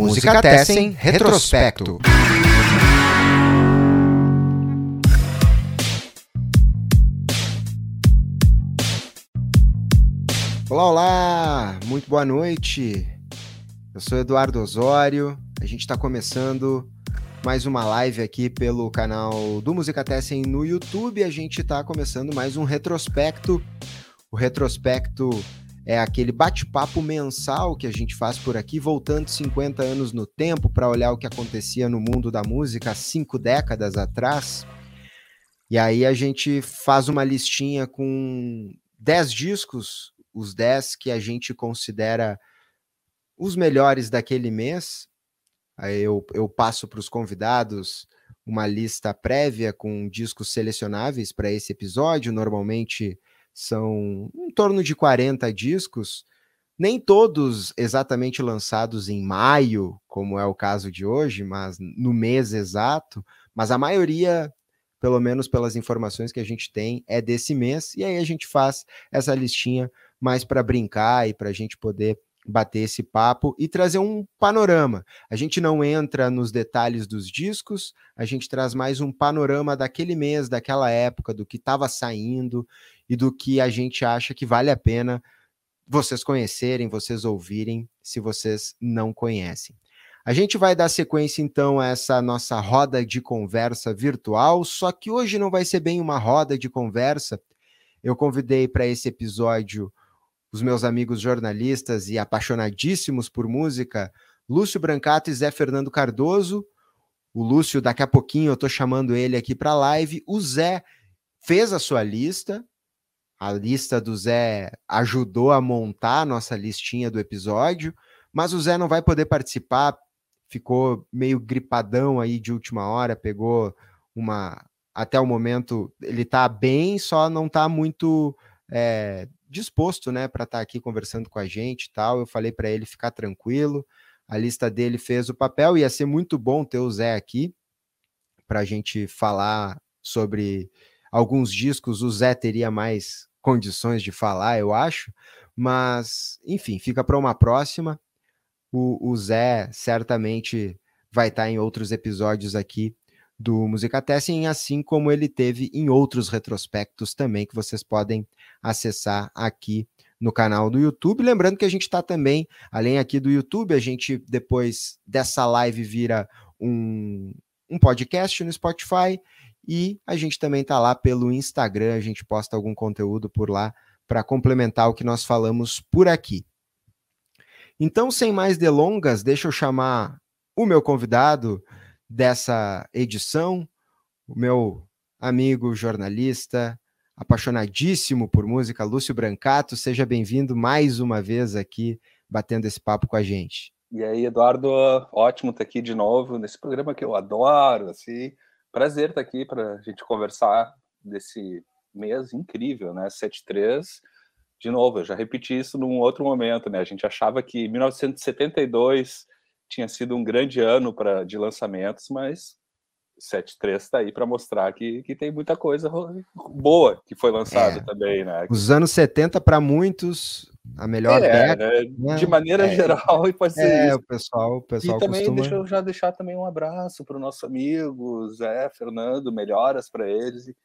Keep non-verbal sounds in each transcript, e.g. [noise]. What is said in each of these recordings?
Música Tessen Retrospecto. Olá, olá! Muito boa noite. Eu sou Eduardo Osório. A gente está começando mais uma live aqui pelo canal do Música Tessen no YouTube. A gente está começando mais um retrospecto. O retrospecto é aquele bate-papo mensal que a gente faz por aqui, voltando 50 anos no tempo para olhar o que acontecia no mundo da música há cinco décadas atrás. E aí a gente faz uma listinha com 10 discos, os 10 que a gente considera os melhores daquele mês. Aí eu, eu passo para os convidados uma lista prévia com discos selecionáveis para esse episódio. Normalmente são em torno de 40 discos, nem todos exatamente lançados em maio, como é o caso de hoje, mas no mês exato, mas a maioria, pelo menos pelas informações que a gente tem, é desse mês, e aí a gente faz essa listinha mais para brincar e para a gente poder bater esse papo e trazer um panorama. A gente não entra nos detalhes dos discos, a gente traz mais um panorama daquele mês, daquela época, do que estava saindo e do que a gente acha que vale a pena vocês conhecerem, vocês ouvirem, se vocês não conhecem. A gente vai dar sequência então a essa nossa roda de conversa virtual, só que hoje não vai ser bem uma roda de conversa. Eu convidei para esse episódio os meus amigos jornalistas e apaixonadíssimos por música, Lúcio Brancato e Zé Fernando Cardoso. O Lúcio, daqui a pouquinho eu estou chamando ele aqui para a live. O Zé fez a sua lista. A lista do Zé ajudou a montar a nossa listinha do episódio, mas o Zé não vai poder participar. Ficou meio gripadão aí de última hora, pegou uma. Até o momento ele está bem, só não está muito é, disposto, né, para estar tá aqui conversando com a gente e tal. Eu falei para ele ficar tranquilo. A lista dele fez o papel. Ia ser muito bom ter o Zé aqui para a gente falar sobre alguns discos. O Zé teria mais condições de falar, eu acho. Mas, enfim, fica para uma próxima. O, o Zé certamente vai estar tá em outros episódios aqui do Musicatessem, assim como ele teve em outros retrospectos também que vocês podem acessar aqui no canal do YouTube. Lembrando que a gente está também, além aqui do YouTube, a gente depois dessa live vira um, um podcast no Spotify e a gente também está lá pelo Instagram, a gente posta algum conteúdo por lá para complementar o que nós falamos por aqui. Então, sem mais delongas, deixa eu chamar o meu convidado dessa edição, o meu amigo jornalista, apaixonadíssimo por música, Lúcio Brancato. Seja bem-vindo mais uma vez aqui, batendo esse papo com a gente. E aí, Eduardo, ótimo estar aqui de novo nesse programa que eu adoro. Assim, prazer estar aqui para a gente conversar desse mês incrível, né? 73. De novo, eu já repeti isso num outro momento, né? A gente achava que 1972 tinha sido um grande ano para de lançamentos, mas 7.3 está aí para mostrar que, que tem muita coisa boa que foi lançada é, também, né? Os anos 70 para muitos a melhor é, década, né? de maneira é, geral [laughs] e pode ser é, isso. o pessoal, o pessoal e também costuma... deixa eu já deixar também um abraço para o nosso amigo Zé Fernando, melhoras para eles e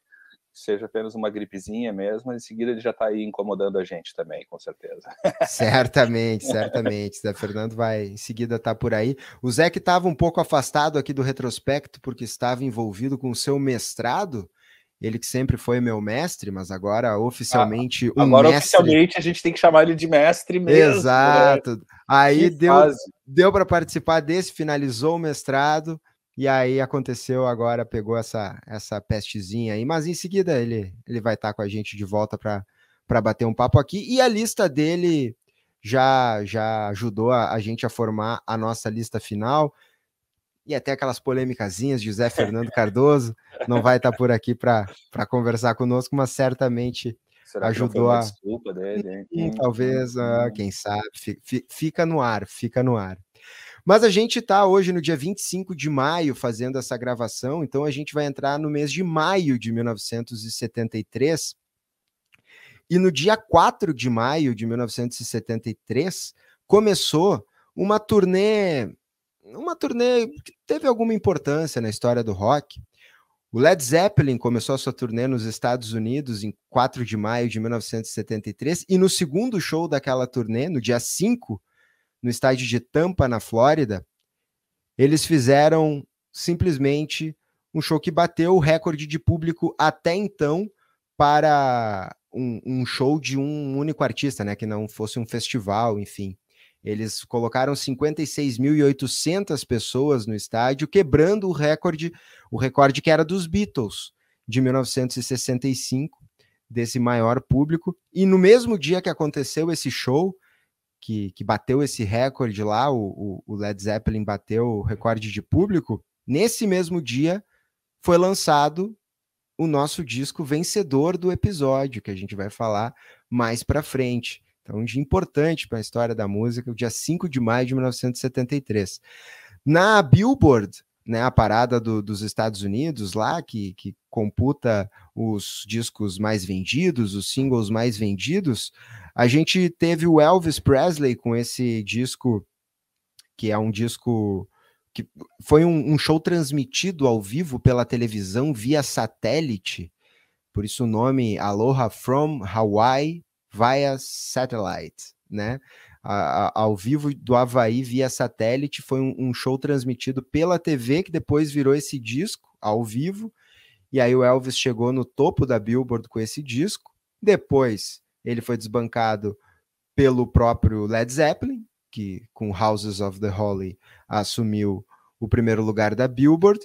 seja apenas uma gripezinha mesmo, em seguida ele já está aí incomodando a gente também, com certeza. Certamente, [laughs] certamente. Zé Fernando vai em seguida estar tá por aí. O Zé que estava um pouco afastado aqui do retrospecto porque estava envolvido com o seu mestrado, ele que sempre foi meu mestre, mas agora oficialmente ah, agora mestre... oficialmente a gente tem que chamar ele de mestre mesmo. Né? Exato. Né? Aí que deu, deu para participar desse, finalizou o mestrado e aí aconteceu agora, pegou essa, essa pestezinha aí, mas em seguida ele, ele vai estar tá com a gente de volta para bater um papo aqui. E a lista dele já, já ajudou a, a gente a formar a nossa lista final. E até aquelas polêmicazinhas de José Fernando Cardoso não vai estar tá por aqui para conversar conosco, mas certamente Será ajudou a. Desculpa dele, hein? Talvez, uh, quem sabe, fica no ar, fica no ar. Mas a gente está hoje no dia 25 de maio fazendo essa gravação, então a gente vai entrar no mês de maio de 1973. E no dia 4 de maio de 1973 começou uma turnê uma turnê que teve alguma importância na história do rock. O Led Zeppelin começou a sua turnê nos Estados Unidos em 4 de maio de 1973 e no segundo show daquela turnê, no dia 5, no estádio de Tampa, na Flórida, eles fizeram simplesmente um show que bateu o recorde de público até então para um, um show de um único artista, né, que não fosse um festival, enfim. Eles colocaram 56.800 pessoas no estádio, quebrando o recorde, o recorde que era dos Beatles de 1965, desse maior público. E no mesmo dia que aconteceu esse show, que, que bateu esse recorde lá, o, o Led Zeppelin bateu o recorde de público, nesse mesmo dia foi lançado o nosso disco vencedor do episódio, que a gente vai falar mais para frente. Então, um dia importante para a história da música, o dia 5 de maio de 1973. Na Billboard, né, a parada do, dos Estados Unidos lá, que, que computa os discos mais vendidos, os singles mais vendidos, a gente teve o Elvis Presley com esse disco, que é um disco que foi um, um show transmitido ao vivo pela televisão via satélite, por isso o nome Aloha from Hawaii via satellite, né? A, a, ao vivo do Havaí via satélite, foi um, um, show transmitido pela TV, que depois virou esse disco ao vivo, e aí o Elvis chegou no topo da Billboard com esse disco, depois ele foi desbancado pelo próprio Led Zeppelin, que com Houses of the Holy assumiu o primeiro lugar da Billboard,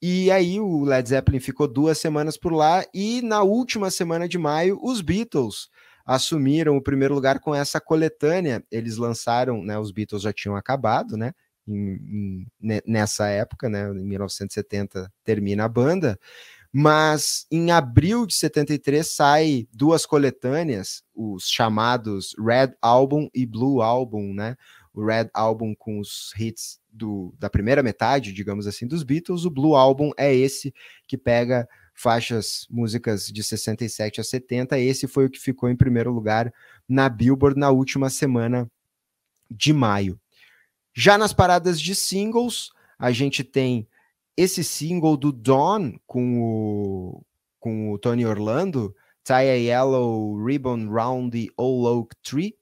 e aí o Led Zeppelin ficou duas semanas por lá, e na última semana de maio, os Beatles assumiram o primeiro lugar com essa coletânea. Eles lançaram, né? Os Beatles já tinham acabado, né? Em, em, nessa época, né? Em 1970 termina a banda. Mas em abril de 73 sai duas coletâneas, os chamados Red Album e Blue Album, né? O Red Album com os hits do, da primeira metade, digamos assim, dos Beatles, o Blue Album é esse que pega faixas, músicas de 67 a 70. Esse foi o que ficou em primeiro lugar na Billboard na última semana de maio. Já nas paradas de singles, a gente tem esse single do Dawn com o, com o Tony Orlando, Tie a Yellow Ribbon Round the Old Oak Tree,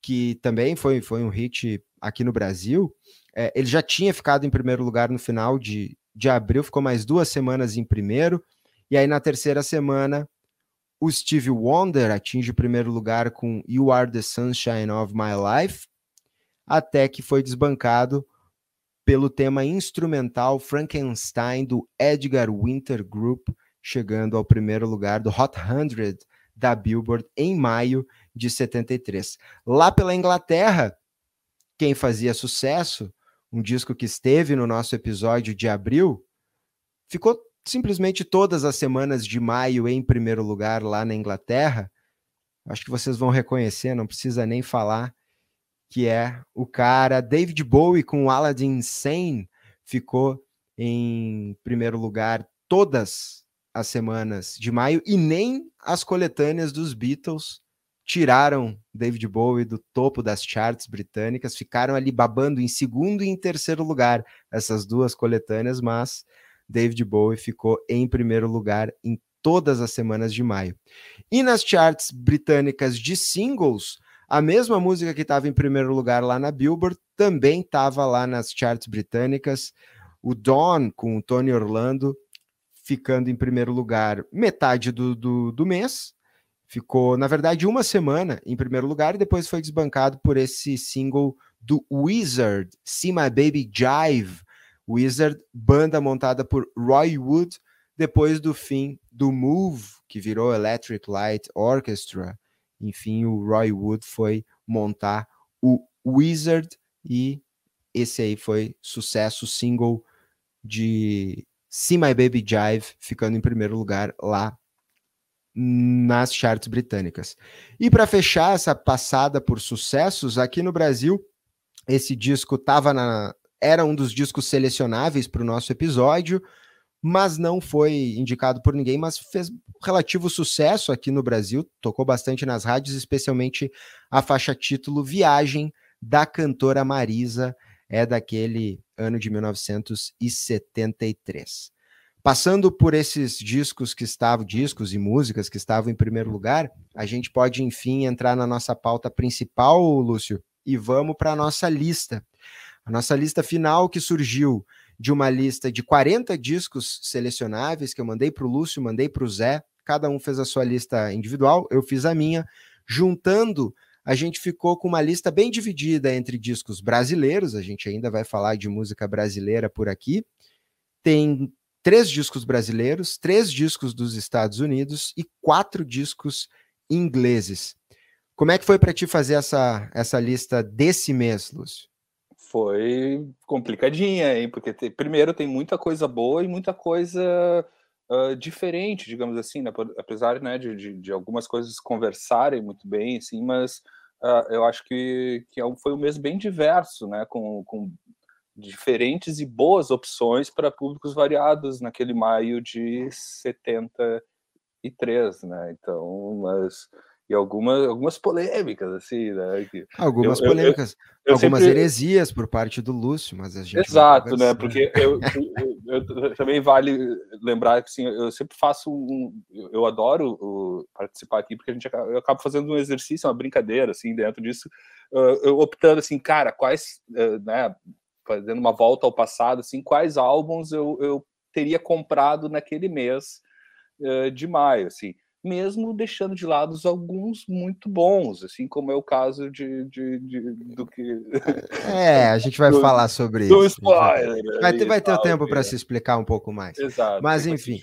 que também foi, foi um hit aqui no Brasil. É, ele já tinha ficado em primeiro lugar no final de, de abril, ficou mais duas semanas em primeiro. E aí, na terceira semana, o Steve Wonder atinge o primeiro lugar com You Are the Sunshine of My Life, até que foi desbancado pelo tema instrumental Frankenstein do Edgar Winter Group, chegando ao primeiro lugar do Hot 100 da Billboard em maio de 73. Lá pela Inglaterra, quem fazia sucesso, um disco que esteve no nosso episódio de abril, ficou simplesmente todas as semanas de maio em primeiro lugar lá na Inglaterra, acho que vocês vão reconhecer, não precisa nem falar, que é o cara David Bowie com Aladdin Sane ficou em primeiro lugar todas as semanas de maio e nem as coletâneas dos Beatles tiraram David Bowie do topo das charts britânicas, ficaram ali babando em segundo e em terceiro lugar essas duas coletâneas, mas David Bowie ficou em primeiro lugar em todas as semanas de maio. E nas charts britânicas de singles, a mesma música que estava em primeiro lugar lá na Billboard também estava lá nas charts britânicas. O Dawn, com o Tony Orlando, ficando em primeiro lugar metade do, do, do mês. Ficou, na verdade, uma semana em primeiro lugar e depois foi desbancado por esse single do Wizard, See My Baby Jive, Wizard, banda montada por Roy Wood depois do fim do Move, que virou Electric Light Orchestra. Enfim, o Roy Wood foi montar o Wizard e esse aí foi sucesso single de See My Baby Jive, ficando em primeiro lugar lá nas charts britânicas. E para fechar essa passada por sucessos, aqui no Brasil, esse disco estava na, era um dos discos selecionáveis para o nosso episódio, mas não foi indicado por ninguém, mas fez relativo sucesso aqui no Brasil, tocou bastante nas rádios, especialmente a faixa título Viagem da cantora Marisa. é daquele ano de 1973. Passando por esses discos que estavam, discos e músicas que estavam em primeiro lugar, a gente pode enfim entrar na nossa pauta principal, Lúcio, e vamos para a nossa lista. A nossa lista final que surgiu de uma lista de 40 discos selecionáveis que eu mandei para o Lúcio, mandei para o Zé, cada um fez a sua lista individual, eu fiz a minha, juntando a gente ficou com uma lista bem dividida entre discos brasileiros, a gente ainda vai falar de música brasileira por aqui. Tem três discos brasileiros, três discos dos Estados Unidos e quatro discos ingleses. Como é que foi para ti fazer essa, essa lista desse mês, Lúcio? Foi complicadinha, hein? Porque te, primeiro tem muita coisa boa e muita coisa uh, diferente, digamos assim, né? apesar né, de, de, de, algumas coisas conversarem muito bem, assim, mas uh, eu acho que, que é foi um mês bem diverso, né? Com, com diferentes e boas opções para públicos variados naquele maio de 73, né? Então, mas e algumas, algumas polêmicas, assim, né? Que algumas eu, polêmicas, eu, eu, algumas sempre... heresias por parte do Lúcio, mas a gente. Exato, né? Porque eu, também vale lembrar que assim, eu sempre faço um. Eu adoro o, participar aqui, porque a gente eu acabo fazendo um exercício, uma brincadeira, assim, dentro disso, eu optando assim, cara, quais, né? fazendo uma volta ao passado, assim, quais álbuns eu, eu teria comprado naquele mês de maio, assim, mesmo deixando de lado alguns muito bons, assim como é o caso de, de, de do que. É, a [laughs] gente vai do, falar sobre do isso. Spoiler, vai ter, vai ter o tempo para se explicar um pouco mais. Exato. Mas enfim.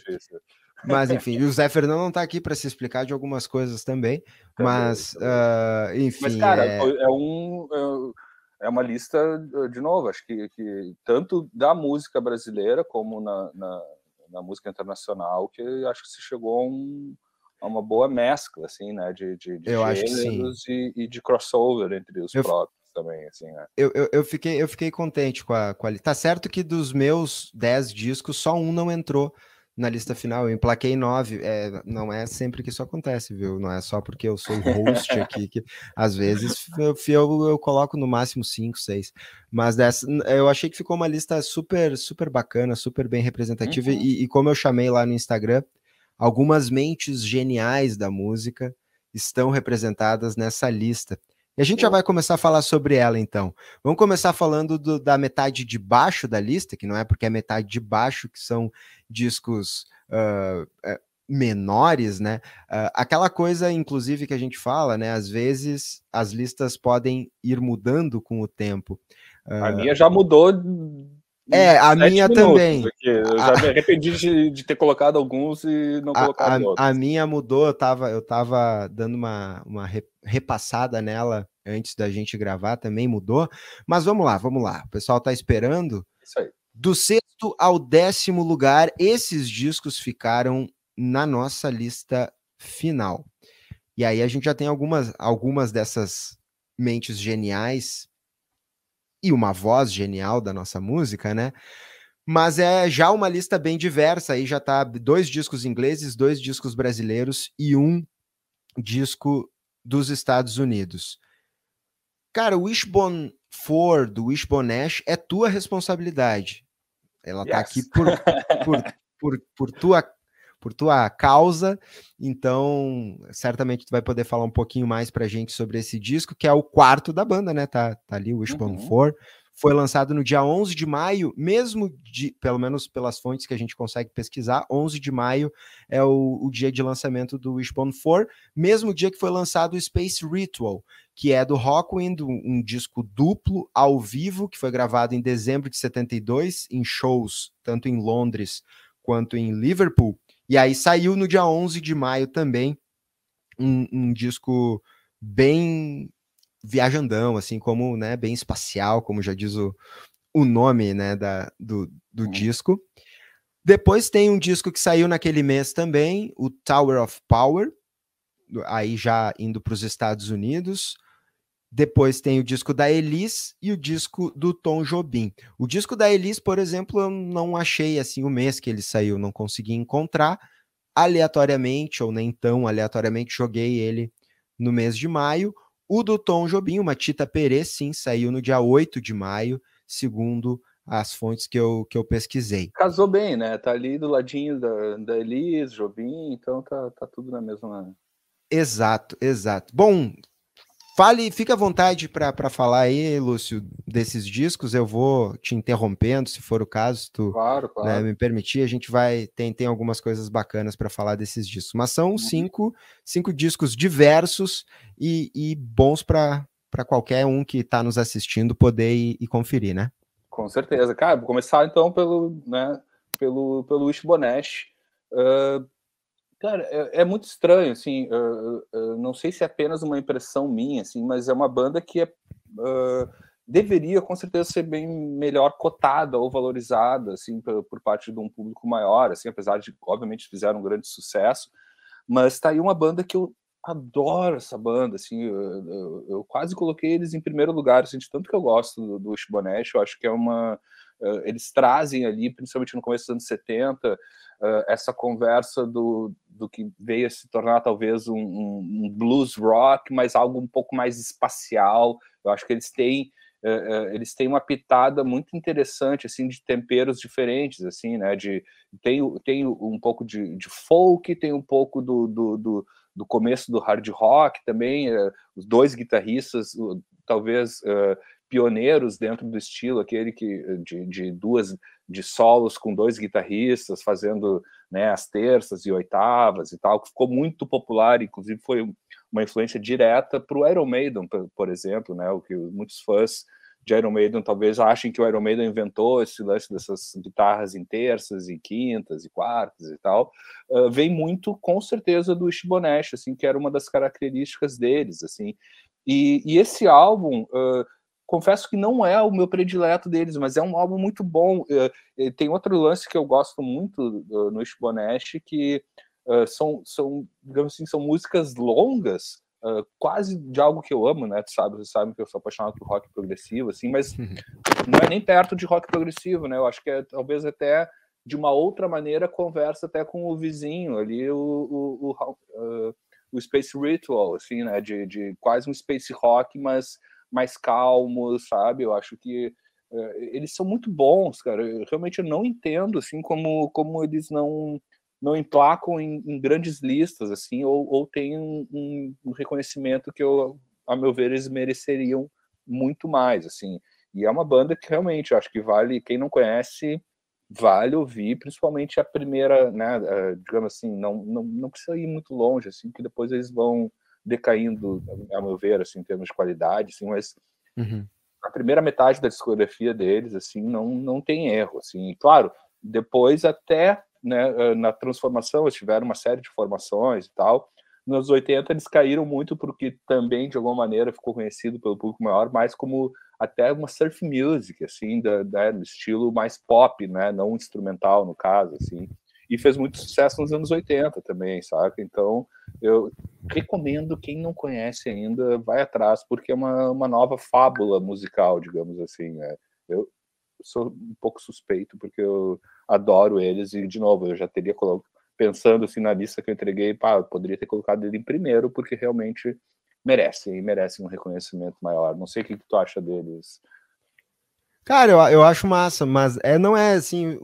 Mas [laughs] enfim, o Zé Fernando não está aqui para se explicar de algumas coisas também, mas uh, enfim. Mas cara, é, é um é é uma lista, eh, de novo, acho que, que tanto da música brasileira como na, na, na, música internacional, que acho que se chegou a, um, uma boa mescla, assim, né, de, de, de eu gêneros e, e, de crossover entre os eu, próprios também, assim, né. Eu, eu, eu, fiquei, eu fiquei contente com a, com a... Tá certo que dos meus 10 discos, só um não entrou, na lista final. Eu emplaquei nove. É, não é sempre que isso acontece, viu? Não é só porque eu sou o host aqui que às vezes [laughs] eu, eu, eu, coloco no máximo cinco, seis. Mas dessa, eu achei que ficou uma lista super, super bacana, super bem representativa. Uhum. E, e como eu chamei lá no Instagram, algumas mentes geniais da música estão representadas nessa lista. E a gente já vai começar a falar sobre ela, então. Vamos começar falando do, da metade de baixo da lista, que não é porque é metade de baixo, que são discos uh, uh, menores, né? Uh, aquela coisa, inclusive, que a gente fala, né? Às vezes as listas podem ir mudando com o tempo. a minha já mudou é, a minha também. Eu já me arrependi de, de, ter colocado alguns e não colocado a, outros. A minha mudou, eu tava, eu tava dando uma, uma repassada nela antes da gente gravar, também mudou. Mas vamos lá, vamos lá. O pessoal tá esperando. Isso aí. Do sexto ao décimo lugar, esses discos ficaram na nossa lista final. E aí a gente já tem algumas, algumas dessas mentes geniais e uma voz genial da nossa música, né? Mas é já uma lista bem diversa, aí já tá dois discos ingleses, dois discos brasileiros e um disco dos Estados Unidos. Cara, o Wishbone 4 do Wishbone Ash é tua responsabilidade. Ela tá yes. aqui por, por, por, por tua por tua causa. Então, certamente tu vai poder falar um pouquinho mais pra gente sobre esse disco, que é o quarto da banda, né? Tá, tá ali o Wishbone uhum. 4. Foi lançado no dia 11 de maio, mesmo de, pelo menos pelas fontes que a gente consegue pesquisar, 11 de maio é o, o dia de lançamento do Wishbone 4, mesmo dia que foi lançado o Space Ritual, que é do Rockwind, um, um disco duplo ao vivo que foi gravado em dezembro de 72 em shows tanto em Londres quanto em Liverpool. E aí saiu no dia 11 de maio também um, um disco bem viajandão, assim como, né, bem espacial, como já diz o, o nome, né, da, do, do uhum. disco. Depois tem um disco que saiu naquele mês também, o Tower of Power, aí já indo para os Estados Unidos. Depois tem o disco da Elis e o disco do Tom Jobim. O disco da Elis, por exemplo, eu não achei assim o mês que ele saiu, não consegui encontrar. Aleatoriamente, ou nem tão aleatoriamente, joguei ele no mês de maio. O do Tom Jobim, uma Tita Perê, sim, saiu no dia 8 de maio. segundo as fontes que eu, que eu pesquisei. Casou bem, né? Tá ali do ladinho da, da Elis, Jobim, então tá, tá tudo na mesma. Exato, exato. Bom, Fale, fica à vontade para falar aí, Lúcio, desses discos. Eu vou te interrompendo, se for o caso, tu claro, claro. Né, me permitir. A gente vai tem, tem algumas coisas bacanas para falar desses discos. Mas são uhum. cinco, cinco discos diversos e, e bons para qualquer um que está nos assistindo poder ir, ir, conferir, né? Com certeza. Cara, vou começar então pelo, né, pelo, pelo Wish Bonesh. Uh, Cara, é, é, muito estranho, assim, não sei se é apenas uma impressão minha, assim, mas é uma banda que é, uh, deveria, com certeza, ser bem melhor cotada ou valorizada, assim, por, por, parte de um público maior, assim, apesar de, obviamente, fizeram um grande sucesso, mas tá aí uma banda que eu adoro essa banda, assim, eu, eu, eu quase coloquei eles em primeiro lugar, assim, de tanto que eu gosto do, do eu acho que é uma... eles trazem ali, principalmente no começo dos anos 70, uh, essa conversa do, do que veio a se tornar talvez um, um, blues rock, mas algo um pouco mais espacial. Eu acho que eles têm uh, uh, eles têm uma pitada muito interessante assim de temperos diferentes assim, né? De tem, tem um pouco de, de folk, tem um pouco do, do, do, do começo do hard rock também. os dois guitarristas, talvez pioneiros dentro do estilo, aquele que de, de duas de solos com dois guitarristas fazendo né, as terças e oitavas e tal, que ficou muito popular, inclusive foi uma influência direta para o Iron Maiden, por exemplo, né, o que muitos fãs de Iron Maiden talvez achem que o Iron Maiden inventou esse lance dessas guitarras em terças e quintas e quartas e tal, uh, vem muito com certeza do Ishibonesh, assim, que era uma das características deles, assim, e, e esse álbum uh, confesso que não é o meu predileto deles, mas é um álbum muito bom. Uh, tem outro lance que eu gosto muito no Ishbonesh, que uh, são, são, digamos assim, são músicas longas, quase de algo que eu amo, né? Tu sabe, você sabe que eu sou apaixonado por rock progressivo, assim, mas não é nem perto de rock progressivo, né? Eu acho que é talvez até de uma outra maneira conversa até com o vizinho ali, o, o, o, o Space Ritual, assim, né? De, de quase um space rock, mas mais calmos, sabe? Eu acho que uh, eles são muito bons, cara. Eu realmente não entendo, assim, como, como eles não não emplacam em, em grandes listas, assim, ou, ou têm um, um, reconhecimento que, eu, a meu ver, eles mereceriam muito mais, assim. E é uma banda que realmente eu acho que vale, quem não conhece, vale ouvir, principalmente a primeira, né, uh, digamos assim, não, não, não precisa ir muito longe, assim, que depois eles vão decaindo, a meu ver, assim, em termos de qualidade, assim, mas uhum. a primeira metade da discografia deles, assim, não, não tem erro, assim, e, claro, depois até, né, na transformação, eles tiveram uma série de formações e tal, nos 80 eles caíram muito porque também, de alguma maneira, ficou conhecido pelo público maior, mais como até uma surf music, assim, da, da, do estilo mais pop, né, não instrumental, no caso, assim, e fez muito sucesso nos anos 80 também, saca? Então, eu recomendo quem não conhece ainda, vai atrás, porque é uma, uma nova fábula musical, digamos assim. Né? Eu sou um pouco suspeito, porque eu adoro eles, e, de novo, eu já teria colocado, pensando assim na lista que eu entreguei, pá, eu poderia ter colocado ele em primeiro, porque realmente merecem, merecem um reconhecimento maior. Não sei o que, que tu acha deles. Cara, eu, eu acho massa, mas é, não é assim.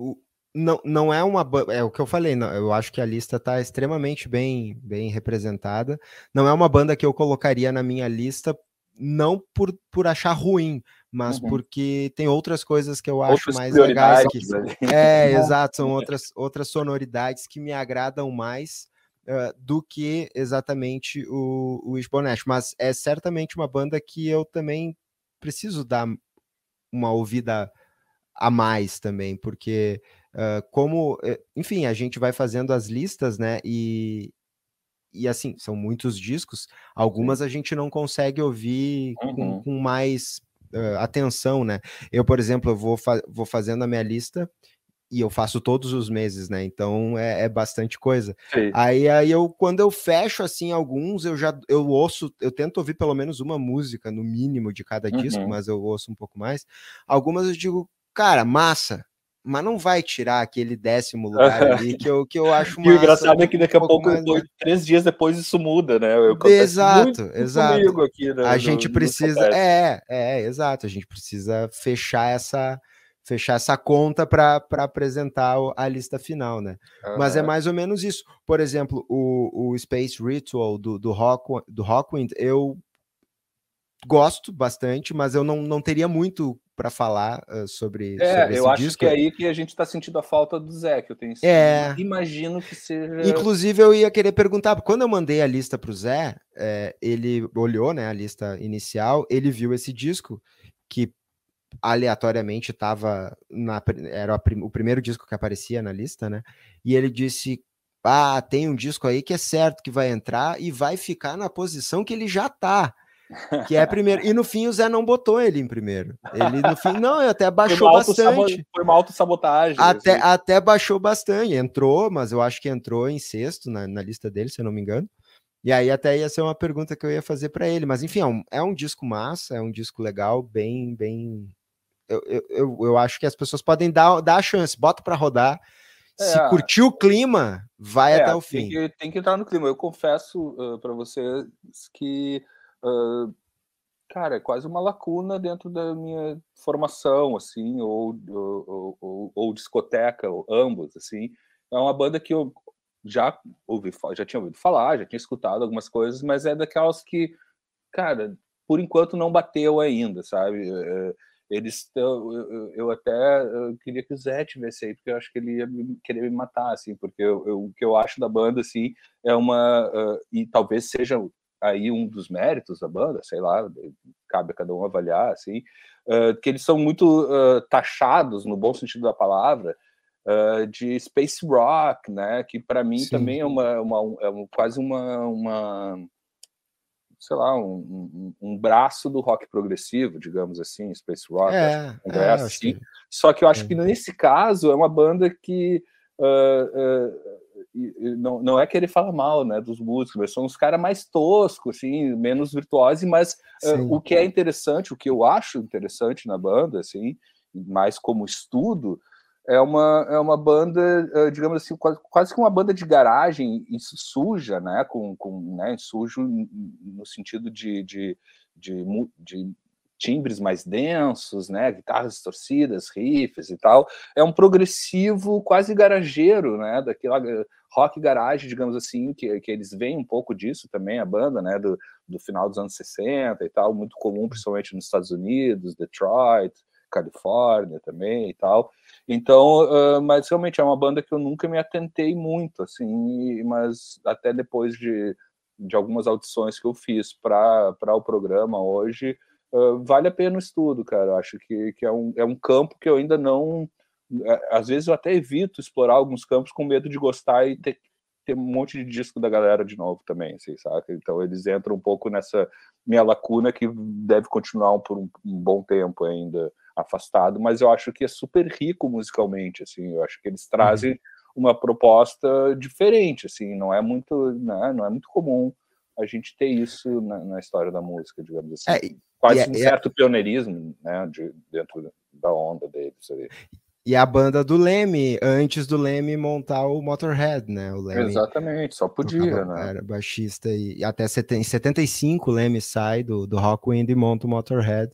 Não, não é uma. É o que eu falei, não, eu acho que a lista está extremamente bem, bem representada. Não é uma banda que eu colocaria na minha lista, não por, por achar ruim, mas uhum. porque tem outras coisas que eu acho outras mais legais. Que, é, [laughs] exato, são outras, outras sonoridades que me agradam mais. Uh, do que exatamente o, o Isbonesh, mas é certamente uma banda que eu também preciso dar uma ouvida a mais também, porque Uh, como, eh, enfim, a gente vai fazendo as listas, né? E, e assim, são muitos discos, algumas Sim. a gente não consegue ouvir uhum. com, com, mais uh, atenção, né? Eu, por exemplo, eu vou, fa vou fazendo a minha lista e eu faço todos os meses, né? Então é, é bastante coisa. Aí, aí eu, quando eu fecho assim alguns, eu já eu ouço, eu tento ouvir pelo menos uma música no mínimo de cada disco, uhum. mas eu ouço um pouco mais. Algumas eu digo, cara, massa, mas não vai tirar aquele décimo [laughs] lugar ali que eu, que eu acho E o engraçado é que daqui a um pouco, mais, depois, três dias depois, isso muda, né? Eu, exato, exato. Aqui, né, a no, gente precisa, é, é, exato, a gente precisa fechar essa fechar essa conta para apresentar a lista final, né? Uhum. Mas é mais ou menos isso. Por exemplo, o, o Space Ritual do, do, Rock, do Rockwind, eu gosto bastante, mas eu não, não teria muito para falar uh, sobre, é, sobre eu acho disco. que é aí que a gente está sentindo a falta do Zé, que eu tenho é... imagino que seja. Inclusive, eu ia querer perguntar, quando eu mandei a lista para o Zé, é, ele olhou né, a lista inicial, ele viu esse disco que aleatoriamente estava na era o primeiro disco que aparecia na lista, né? E ele disse: "Ah, tem um disco aí que é certo que vai entrar e vai ficar na posição que ele já tá" que é primeiro. E no fim o Zé não botou ele em primeiro. Ele no fim, não, até baixou foi bastante. Foi uma autossabotagem. Até, assim. até baixou bastante. Entrou, mas eu acho que entrou em sexto na, na lista dele, se eu não me engano. E aí até ia ser uma pergunta que eu ia fazer para ele. Mas enfim, é um, é um disco massa, é um disco legal, bem, bem eu, eu, eu acho que as pessoas podem dar, dar a chance, bota para rodar. É, Se curtir o clima, vai é, até o fim. Tem que, tem que, entrar no clima. Eu confesso uh, para vocês que, uh, cara, é quase uma lacuna dentro da minha formação, assim, ou, ou, ou, ou discoteca, ou ambos, assim. É uma banda que eu já ouvi, já tinha ouvido falar, já tinha escutado algumas coisas, mas é daquelas que, cara, por enquanto não bateu ainda, sabe? Uh, eles estão. Eu, eu, até eu queria que o Zé tivesse aí, porque eu acho que ele ia querer me matar, assim, porque eu, eu, o que eu acho da banda, assim, é uma. Uh, e talvez seja aí um dos méritos da banda, sei lá, cabe a cada um avaliar, assim, uh, que eles são muito uh, taxados, no bom sentido da palavra, de space rock, né? Que para mim Sim. também é uma, uma, é uma quase uma, uma sei lá, um, um, um, braço do rock progressivo, digamos assim, Space Rock, é, é, assim. Que... Só que eu acho é. que nesse caso é uma banda que uh, uh, não, não é que ele fala mal né, dos músicos, mas são os caras mais toscos, assim, menos virtuosos, mas uh, o que é interessante, o que eu acho interessante na banda, assim, mais como estudo, é uma, é uma banda, digamos assim, quase, quase que uma banda de garagem suja, né? Com, com né? sujo no sentido de, de, de, de timbres mais densos, né? Guitarras distorcidas, riffs e tal. É um progressivo quase garageiro, né? Daquela eh, rock garage, digamos assim, que, que eles veem um pouco disso também, a banda, né? Do, do final dos anos 60 e tal, muito comum, principalmente nos Estados Unidos, Detroit, Califórnia também e tal. Então, uh, mas realmente é uma banda que eu nunca me atentei muito, assim, mas até depois de, de algumas audições que eu fiz para o programa hoje, uh, vale a pena o estudo, cara. Eu acho que, que é, um, é um campo que eu ainda não. Às vezes eu até evito explorar alguns campos com medo de gostar e ter, ter um monte de disco da galera de novo também, assim, saca? Então eles entram um pouco nessa minha lacuna que deve continuar por um, um bom tempo ainda afastado, mas eu acho que é super rico musicalmente, assim, eu acho que eles trazem uhum. uma proposta diferente, assim, não é muito, né, não é muito comum a gente ter isso na, na história da música, digamos assim. É, Quase é, um certo pioneirismo, né, de, dentro da onda deles ali. E a banda do Leme, antes do Leme montar o Motorhead, né? O Leme Exatamente, só podia, né? Era baixista e, e até em 75 o Leme sai do, do Rockwind e monta o Motorhead.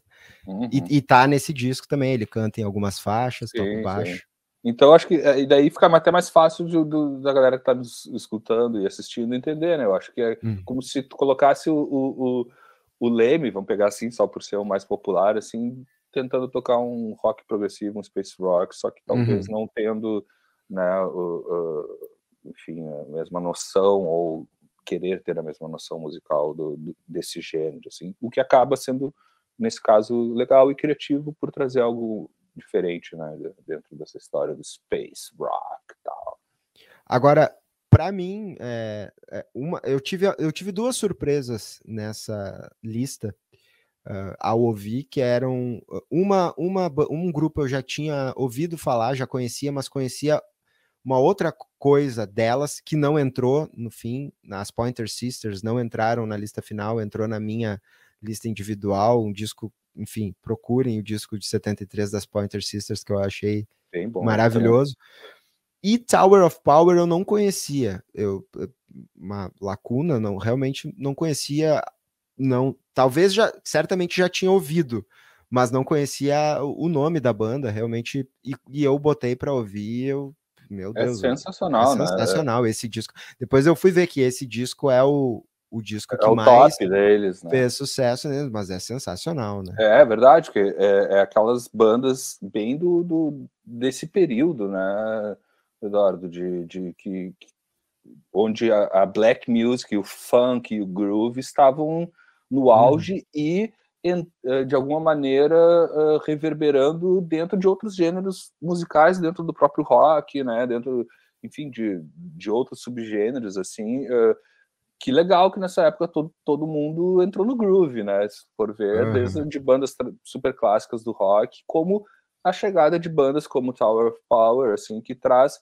Uhum. E, e tá nesse disco também, ele canta em algumas faixas, sim, toca baixo. Sim. Então acho que é, e daí fica até mais fácil de, do, da galera que tá nos escutando e assistindo entender, né? Eu acho que é uhum. como se tu colocasse o, o, o, o Leme, vamos pegar assim, só por ser o mais popular, assim, tentando tocar um rock progressivo, um space rock, só que talvez uhum. não tendo, né, o, o, enfim, a mesma noção ou querer ter a mesma noção musical do, do, desse gênero, assim, o que acaba sendo nesse caso, legal e criativo por trazer algo diferente, né, dentro dessa história do space rock tal. Agora, para mim, é, é, uma, eu, tive, eu tive duas surpresas nessa lista uh, ao ouvir, que eram uma, uma, um grupo eu já tinha ouvido falar, já conhecia, mas conhecia uma outra coisa delas que não entrou no fim, as Pointer Sisters não entraram na lista final, entrou na minha lista individual, um disco, enfim, procurem o disco de 73 das Pointer Sisters que eu achei bom. Maravilhoso. E Tower of Power eu não conhecia. Eu uma lacuna, não, realmente não conhecia, não, talvez já, certamente já tinha ouvido, mas não conhecia o nome da banda, realmente, e, e eu botei para ouvir, eu, meu é Deus. É sensacional, é né? sensacional esse disco. Depois eu fui ver que esse disco é o, o disco é que o mais top deles, né? fez sucesso, né? mas é sensacional, né? É, é verdade, que é, é, aquelas bandas bem do, do, desse período, né, Eduardo, de, de que, que onde a, a, black music, o funk e o groove estavam no uhum. auge hum. e eh, de alguma maneira uh, reverberando dentro de outros gêneros musicais, dentro do próprio rock, né, dentro, enfim, de, de outros subgêneros, assim, uh, que legal que nessa época todo, todo mundo entrou no groove, né, se for ver, uhum. desde de bandas super clássicas do rock, como a chegada de bandas como Tower of Power, assim, que traz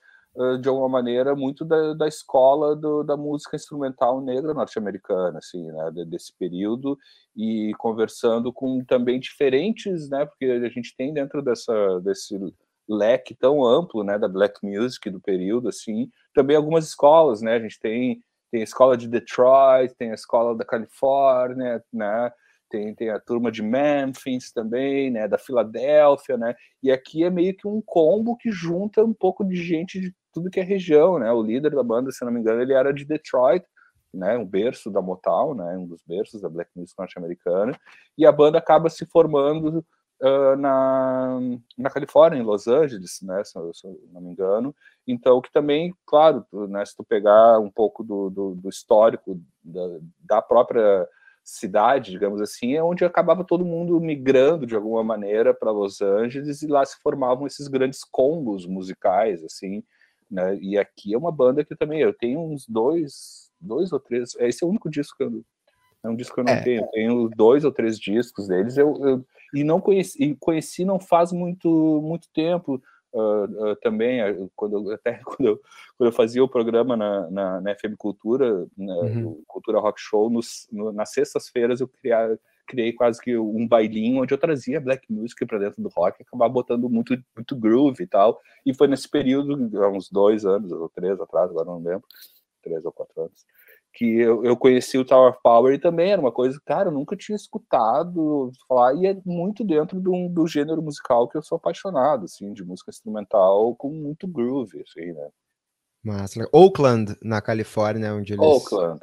de alguma maneira muito da, da escola do, da música instrumental negra norte-americana assim né? Desse período e conversando com também diferentes né? Porque a gente tem dentro dessa desse leque tão amplo né? Da black music do período assim também algumas escolas né? A gente tem tem a escola de Detroit tem a escola da Califórnia né? Tem, tem a turma de Memphis também, né, da Filadélfia, né, e aqui é meio que um combo que junta um pouco de gente de tudo que é região, né, o líder da banda, se não me engano, ele era de Detroit, né, um berço da Motown, né, um dos berços da black music norte-americana, e a banda acaba se formando uh, na, na Califórnia, em Los Angeles, né, se, se não me engano, então que também, claro, né, se tu pegar um pouco do, do, do histórico da, da própria cidade, digamos assim, é onde acabava todo mundo migrando de alguma maneira para Los Angeles e lá se formavam esses grandes combos musicais, assim, né? E aqui é uma banda que também eu tenho uns dois, dois ou três, esse é o único disco que eu é um disco que eu não é. tenho, eu tenho dois ou três discos deles, eu, eu e não conheci, e conheci não faz muito muito tempo, uh, uh, também, uh, quando eu, até [laughs] quando eu, quando eu fazia o programa na, na, na FM Cultura, na, uhum. Cultura Rock Show, nos, no, nas sextas-feiras eu criava, criei quase que um bailinho onde eu trazia black music para dentro do rock, acabava botando muito, muito groove e tal. E foi nesse período, há uns dois anos ou três atrás, agora não lembro, três ou quatro anos, que eu, eu conheci o Tower of Power e também era uma coisa, cara, eu nunca tinha escutado falar, e é muito dentro do, do gênero musical que eu sou apaixonado, assim, de música instrumental com muito groove, assim, né? Mas, Oakland, na Califórnia, onde eles Oakland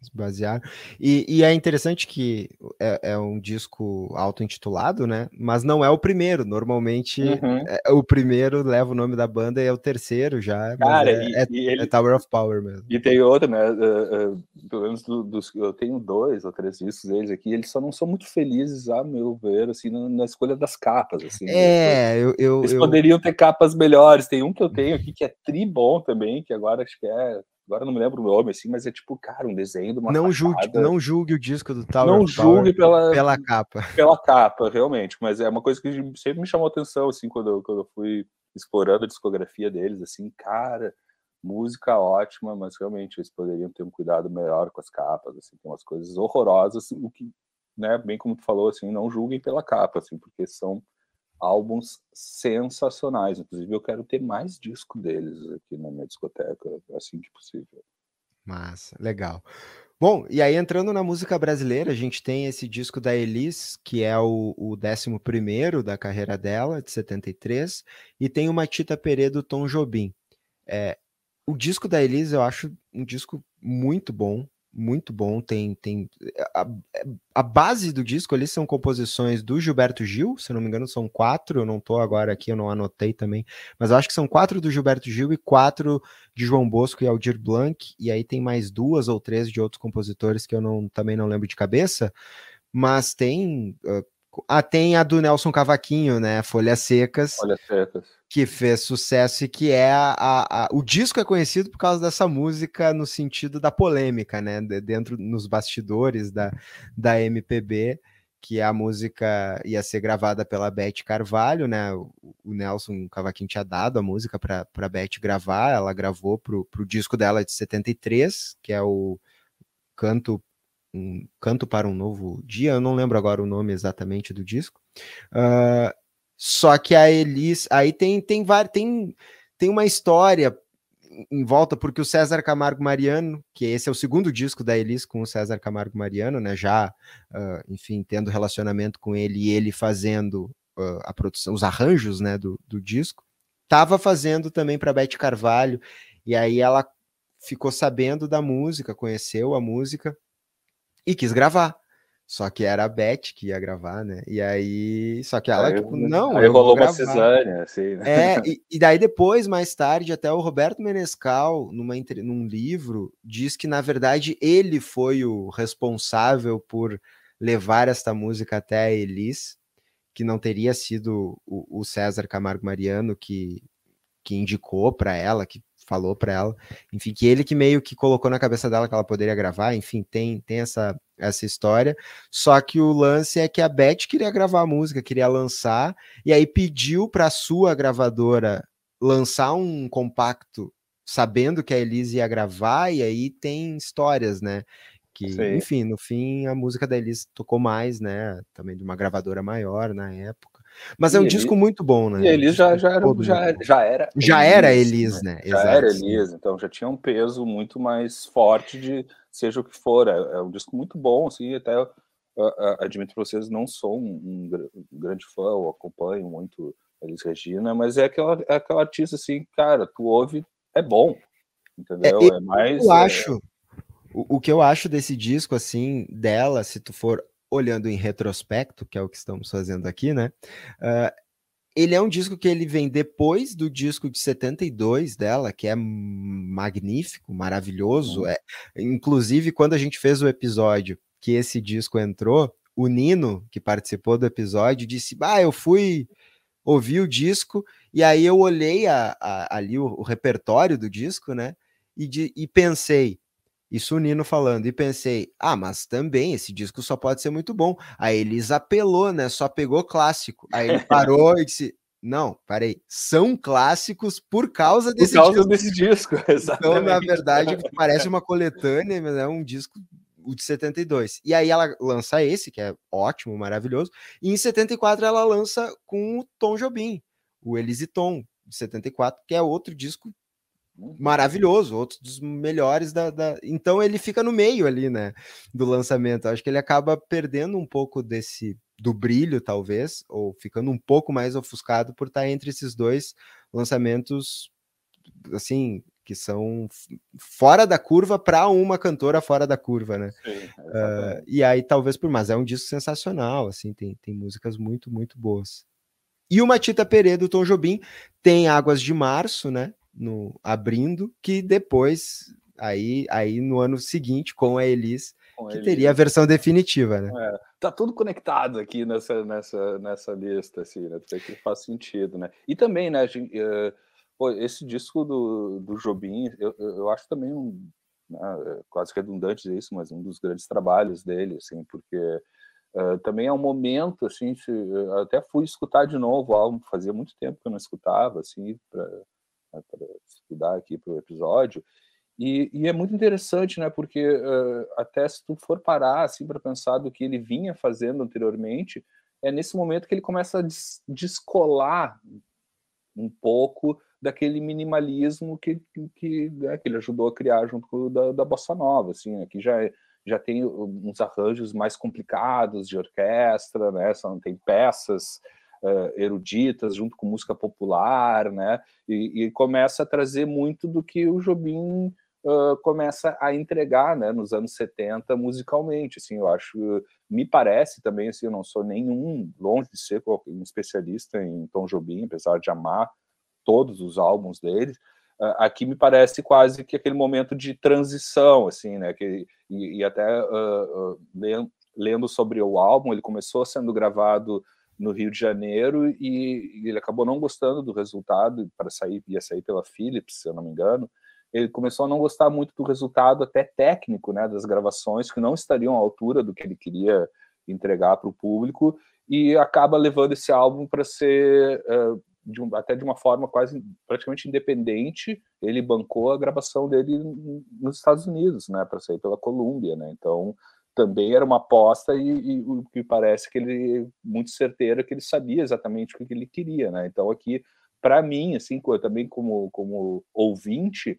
se basearam. E, e, é interessante que é, é um disco auto-intitulado, né? Mas não é o primeiro. Normalmente uhum. é, o primeiro leva o nome da banda e é o terceiro já. Cara, é, e, é, e ele... é, Tower of Power mesmo. E tem outro, né? Uh, uh, pelo menos do, dos, eu tenho dois ou três discos deles aqui. Eles só não são muito felizes, a meu ver, assim, na, na escolha das capas. Assim, é, eles, eu, eu, eles eu... poderiam ter capas melhores. Tem um que eu tenho aqui que é tri bom também, que agora acho que é agora não me lembro o nome, assim, mas é tipo, cara, um desenho de uma não julgue Não julgue o disco do Tower Não julgue pela, pela capa. Pela capa, realmente, mas é uma coisa que sempre me chamou atenção, assim, quando eu, quando eu fui explorando a discografia deles, assim, cara, música ótima, mas realmente eles poderiam ter um cuidado melhor com as capas, assim, tem umas coisas horrorosas, o que, né, bem como tu falou, assim, não julguem pela capa, assim, porque são álbuns sensacionais. Inclusive, eu quero ter mais disco deles aqui na minha discoteca, assim que possível. Massa, legal. Bom, e aí entrando na música brasileira, a gente tem esse disco da Elis, que é o, o 11 da carreira dela, de 73, e tem uma Tita Pereira do Tom Jobim. É, o disco da Elis eu acho um disco muito bom, muito bom. Tem, tem a, a, base do disco ali são composições do Gilberto Gil, se não me engano, são quatro. Eu não tô agora aqui, eu não anotei também, mas acho que são quatro do Gilberto Gil e quatro de João Bosco e Aldir Blanc. E aí tem mais duas ou três de outros compositores que eu não, também não lembro de cabeça. Mas tem. Uh, ah, tem a do Nelson Cavaquinho, né? Folhas Secas. Folhas Secas que fez sucesso e que é a, a, a, o disco é conhecido por causa dessa música no sentido da polêmica, né? De, dentro nos bastidores da, da MPB, que a música ia ser gravada pela Beth Carvalho, né? O, o Nelson Cavaquinho tinha dado a música para a Beth gravar, ela gravou para o disco dela de 73, que é o Canto um Canto para um Novo Dia, eu não lembro agora o nome exatamente do disco. Uh, Só que a Elis, aí tem tem tem tem uma história em volta porque o César Camargo Mariano, que esse é o segundo disco da Elis com o César Camargo Mariano, né, já, uh, enfim, tendo relacionamento com ele e ele fazendo uh, a produção, os arranjos, né, do, do disco, tava fazendo também para Beth Carvalho e aí ela ficou sabendo da música, conheceu a música e quis gravar. Só que era a Beth que ia gravar, né? E aí. Só que ela, aí, tipo, não. Aí rolou uma cesárea, assim, né? É, [laughs] e, e, daí depois, mais tarde, até o Roberto Menescal, numa, num livro, diz que, na verdade, ele foi o responsável por levar esta música até a Elis, que não teria sido o, o César Camargo Mariano que, que indicou para ela, que falou para ela, enfim, que ele que meio que colocou na cabeça dela que ela poderia gravar, enfim, tem, tem essa, essa história. Só que o lance é que a Beth queria gravar a música, queria lançar, e aí pediu para a sua gravadora lançar um compacto sabendo que a Elise ia gravar, e aí tem histórias, né? Que, Sim. enfim, no fim a música da Elise tocou mais, né? Também de uma gravadora maior na época. Mas é um disco muito bom, né? E Elis já, já, era, já, já era. Já Elis, era Elis, né? né? Já Exato, era Elis, então já tinha um peso muito mais forte de seja o que for. É, é um disco muito bom, assim, até uh, uh, admito para vocês, não sou um, um, grande fã, ou acompanho muito Elis Regina, mas é aquela, é aquela artista assim, cara, tu ouve, é bom, entendeu? É, é mais. Eu acho. O, o que eu acho desse disco, assim, dela, se tu for olhando em retrospecto, que é o que estamos fazendo aqui, né? Uh, ele é um disco que ele vem depois do disco de 72 dela, que é magnífico, maravilhoso. Uhum. É, inclusive, quando a gente fez o episódio que esse disco entrou, o Nino, que participou do episódio, disse: Ah, eu fui ouvir o disco, e aí eu olhei a, a, ali o, o, repertório do disco, né? E, de, e pensei, isso o Nino falando, e pensei, ah, mas também esse disco só pode ser muito bom. Aí eles apelou, né? Só pegou clássico. Aí ele parou e disse: Não, parei, são clássicos por causa desse por causa disco. desse disco, exatamente. [laughs] Então, na verdade, parece uma coletânea, mas é um disco o de 72. E aí ela lança esse, que é ótimo, maravilhoso, e em 74 ela lança com o Tom Jobim, o Elise Tom, de 74, que é outro disco maravilhoso, outro dos melhores da, da, Então ele fica no meio ali, né? Do lançamento. Acho que ele acaba perdendo um pouco desse do brilho, talvez, ou ficando um pouco mais ofuscado por estar entre esses dois lançamentos, assim, que são fora da curva para uma cantora fora da curva, né? Sim, uh, e aí talvez por mais é um disco sensacional, assim, tem, tem músicas muito muito boas. E o Matita Pereira do Tom Jobim tem Águas de Março, né? No abrindo, que depois, aí, aí no ano seguinte, com a Elis, com que Elis. teria a versão definitiva, né? É, tá tudo conectado aqui nessa, nessa, nessa lista, assim, né? Que faz sentido, né? E também, né, gente, uh, pô, esse disco do, do Jobim, eu, eu acho também um, né, quase redundante dizer isso, mas um dos grandes trabalhos dele, assim, porque uh, também é um momento, assim, até fui escutar de novo o álbum, fazia muito tempo que eu não escutava, assim, pra, né, para estudar aqui para o episódio. E, e, é muito interessante, né? Porque uh, até se tu for parar assim para pensar do que ele vinha fazendo anteriormente, é nesse momento que ele começa a des descolar um pouco daquele minimalismo que, que, né, que ele ajudou a criar junto da, da bossa nova, assim, né, que já já tem uns arranjos mais complicados de orquestra, né? São, tem peças uh, eruditas junto com música popular, né? E, e, começa a trazer muito do que o Jobim uh, começa a entregar, né? Nos anos 70 musicalmente, assim, eu acho, me parece também, assim, eu não sou nenhum longe de ser um especialista em Tom Jobim, apesar de amar todos os álbuns dele. Uh, aqui me parece quase que aquele momento de transição, assim, né? Que, e, e até lendo, lendo sobre o álbum, ele começou sendo gravado no Rio de Janeiro e, ele acabou não gostando do resultado para sair ia sair pela Philips, se eu não me engano. Ele começou a não gostar muito do resultado até técnico, né, das gravações que não estariam à altura do que ele queria entregar para o público e acaba levando esse álbum para ser uh, de um, até de uma forma quase praticamente independente. Ele bancou a gravação dele nos Estados Unidos, né, para sair pela Columbia, né. Então também era uma aposta e, o que parece que ele muito certeiro que ele sabia exatamente o que ele queria, né? Então aqui para mim, assim, também como como ouvinte,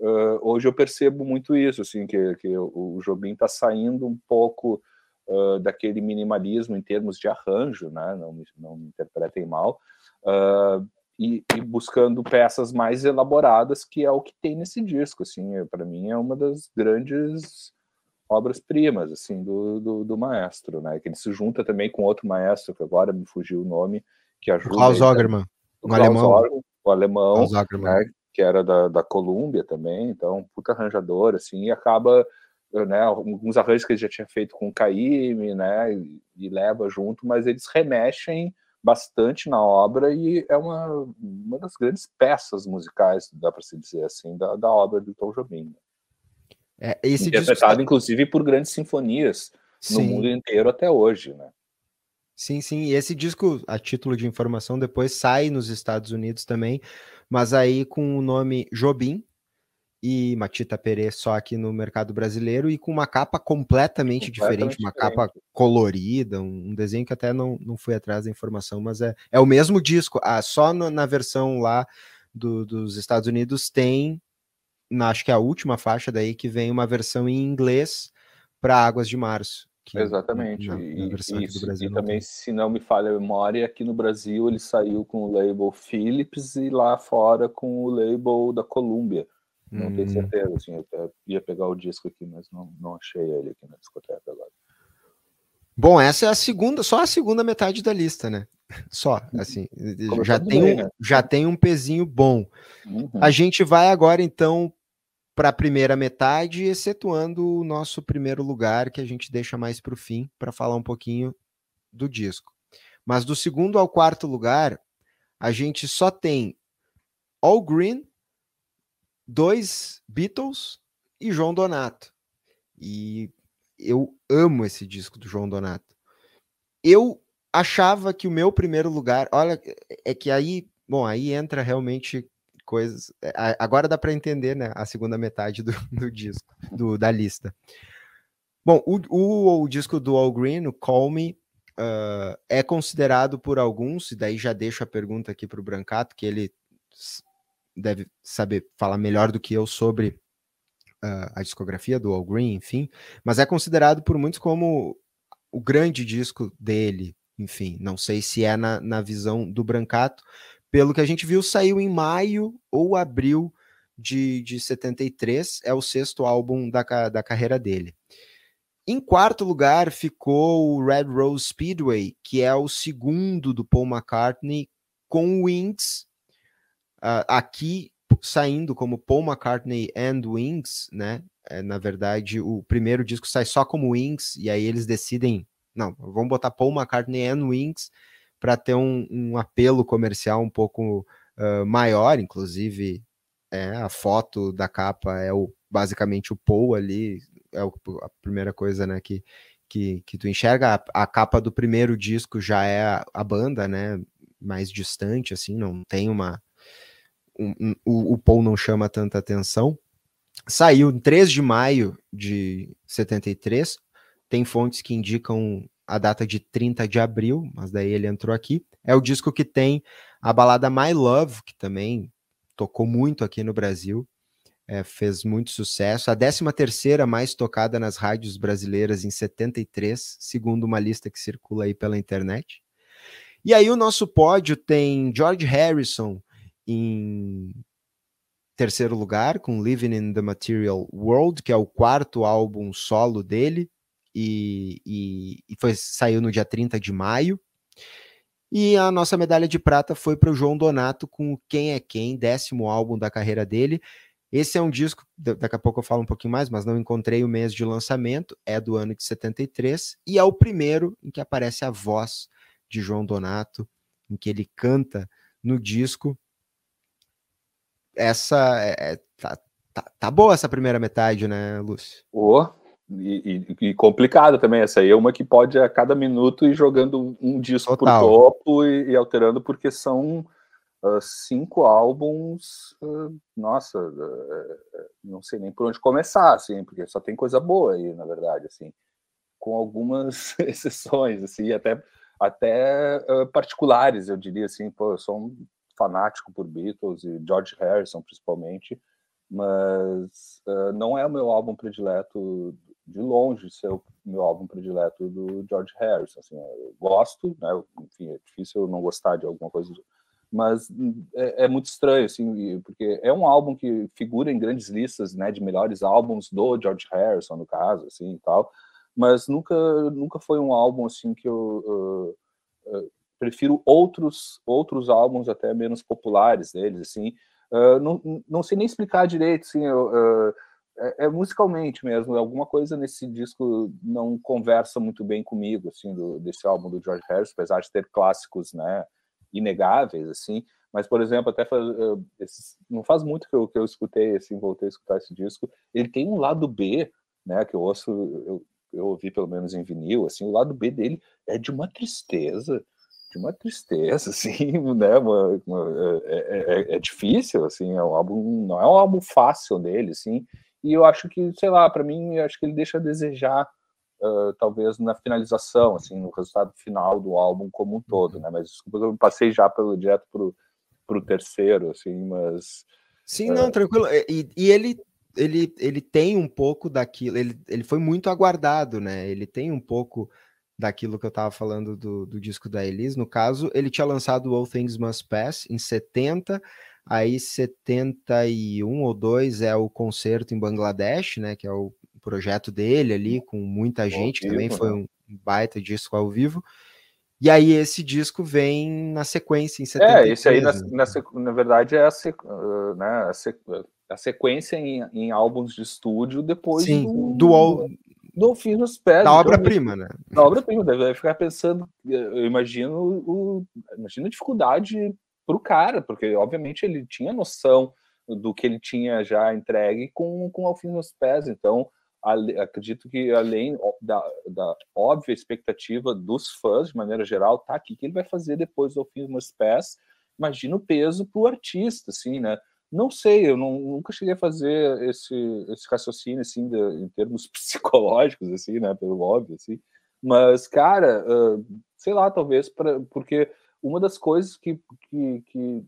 uh, hoje eu percebo muito isso, assim, que, que o, Jobim está saindo um pouco uh, daquele minimalismo em termos de arranjo, né? Não, não me interpretem mal. Uh, e, e, buscando peças mais elaboradas, que é o que tem nesse disco, assim, para mim é uma das grandes obras-primas, assim, do, do, do, maestro, né, que ele se junta também com outro maestro, que agora me fugiu o nome, que ajuda... Klaus Ogerman, o um alemão. o alemão, né, que era da, da Colômbia também, então, puta arranjador, assim, e acaba, né, alguns arranjos que ele já tinha feito com o Caíme, né, e, e leva junto, mas eles remexem bastante na obra e é uma, uma das grandes peças musicais, dá para se dizer assim, da, da obra do Tom Jobim. É, esse Interpretado, disco... inclusive, por grandes sinfonias Sim. no mundo inteiro até hoje, né? Sim, sim. E esse disco, a título de informação, depois sai nos Estados Unidos também, mas aí com o nome Jobim, e Matita Perê só aqui no mercado brasileiro e com uma capa completamente, completamente diferente, uma diferente. capa colorida, um, um, desenho que até não, não fui atrás da informação, mas é, é o mesmo disco. Ah, só no, na versão lá do, dos Estados Unidos tem, na, acho que é a última faixa daí, que vem uma versão em inglês para Águas de Março. Que, Exatamente. Na, na e, isso, e também, tem. se não me falha a memória, aqui no Brasil ele saiu com o label Philips e lá fora com o label da Columbia. Não hum. tenho certeza, assim, eu ia pegar o disco aqui, mas não, não achei ele aqui na discoteca agora. Bom, essa é a segunda, só a segunda metade da lista, né? Só, uhum. assim, já tem, bem, um, né? já tem um pezinho bom. Uhum. A gente vai agora, então, para a primeira metade, excetuando o nosso primeiro lugar, que a gente deixa mais para o fim, para falar um pouquinho do disco. Mas do segundo ao quarto lugar, a gente só tem All Green, dois Beatles e João Donato. E eu amo esse disco do João Donato. Eu achava que o meu primeiro lugar, olha, é que aí, bom, aí entra realmente coisas. É, agora dá para entender, né, a segunda metade do, [laughs] do disco, do, da lista. Bom, o, o, o, disco do All Green, o Call Me, uh, é considerado por alguns, e daí já deixo a pergunta aqui para o Brancato, que ele deve saber falar melhor do que eu sobre uh, a discografia do All Green, enfim, mas é considerado por muitos como o grande disco dele, enfim, não sei se é na, na visão do Brancato, pelo que a gente viu, saiu em maio ou abril de, de 73, é o sexto álbum da, da carreira dele. Em quarto lugar ficou o Red Rose Speedway, que é o segundo do Paul McCartney com Wings, Uh, aqui saindo como Paul McCartney and Wings, né? É, na verdade, o primeiro disco sai só como Wings, e aí eles decidem, não, vamos botar Paul McCartney and Wings para ter um, um, apelo comercial um pouco uh, maior, inclusive é, a foto da capa é o, basicamente o Paul ali, é o, a primeira coisa né, que, que, que tu enxerga. A, a capa do primeiro disco já é a, a banda, né? Mais distante, assim, não tem uma um, um, o, o Paul não chama tanta atenção. Saiu em 3 de maio de 73. Tem fontes que indicam a data de 30 de abril, mas daí ele entrou aqui. É o disco que tem a balada My Love, que também tocou muito aqui no Brasil, é, fez muito sucesso. A 13 terceira mais tocada nas rádios brasileiras em 73, segundo uma lista que circula aí pela internet. E aí o nosso pódio tem George Harrison, em terceiro lugar com Living in the Material World, que é o quarto álbum solo dele, e, e, e foi, saiu no dia 30 de maio. E a nossa medalha de prata foi para o João Donato com Quem é Quem, décimo álbum da carreira dele. Esse é um disco, daqui a pouco eu falo um pouquinho mais, mas não encontrei o mês de lançamento, é do ano de 73, e é o primeiro em que aparece a voz de João Donato, em que ele canta no disco essa é, é, tá, tá, tá, boa essa primeira metade, né, Lúcio? Oh, e, e, e complicada também. Essa aí é uma que pode a cada minuto ir jogando um disco Total. por topo e, e, alterando, porque são uh, cinco álbuns. Uh, nossa, uh, não sei nem por onde começar, assim, porque só tem coisa boa aí, na verdade, assim. com algumas [laughs] exceções, assim, até, até uh, particulares, eu diria assim, pô, eu sou um fanático por Beatles e George Harrison, principalmente, mas uh, não é o meu álbum predileto de longe ser o meu álbum predileto do George Harrison. Assim, eu gosto, né? Enfim, é difícil eu não gostar de alguma coisa, mas é, é, muito estranho, assim, porque é um álbum que figura em grandes listas, né, de melhores álbuns do George Harrison, no caso, assim, e tal. Mas nunca, nunca foi um álbum assim que eu uh, uh, prefiro outros outros álbuns até menos populares deles, assim. Uh, não, não sei nem explicar direito, assim. Eu, é, é, musicalmente mesmo, alguma coisa nesse disco não conversa muito bem comigo, assim, do, desse álbum do George Harrison, apesar de ter clássicos, né, inegáveis, assim, mas, por exemplo, até faz, esses, não faz muito que eu, que eu escutei, assim, voltei a escutar esse disco, ele tem um lado B, né, que eu ouço, eu, eu ouvi pelo menos em vinil, assim, o lado B dele é de uma tristeza, de uma tristeza, [laughs] assim, né, uma, uma, é, é, é, é difícil, assim, é um álbum, não é um álbum fácil dele, assim, e eu acho que, sei lá, para mim, acho que ele deixa a desejar, uh, talvez na finalização, assim, no resultado final do álbum como um todo, uhum. né? Mas desculpa, eu passei já pelo direto pro, pro terceiro, assim, mas. Sim, uh... não, tranquilo. E, e, ele, ele, ele tem um pouco daquilo, ele, ele foi muito aguardado, né? Ele tem um pouco daquilo que eu estava falando do, do disco da Elise. No caso, ele tinha lançado All Things Must Pass em 70 Aí 71 ou 2 é o concerto em Bangladesh, né? Que é o projeto dele ali, com muita gente, que também foi né? um baita disco ao vivo. E aí esse disco vem na sequência em 73. É, esse aí na, né? na, na verdade é a, sequ, né, a, sequ, a sequência em, em, álbuns de estúdio depois Sim, do, do, do Fim nos Pés. Da obra-prima, né? Da obra-prima, deve ficar pensando, eu imagino, o, imagino a dificuldade para o cara, porque obviamente ele tinha noção do que ele tinha já entregue com, com Alfim nos pés. Então, acredito que além da, da, óbvia expectativa dos fãs, de maneira geral, tá aqui que ele vai fazer depois do Alfim nos pés. Imagina o peso para o artista, assim, né? Não sei, eu não, nunca cheguei a fazer esse, esse raciocínio, assim, de, em termos [laughs] psicológicos, assim, né? Pelo óbvio, assim. Mas, cara, uh, sei lá, talvez pra, porque uma das coisas que, que, que,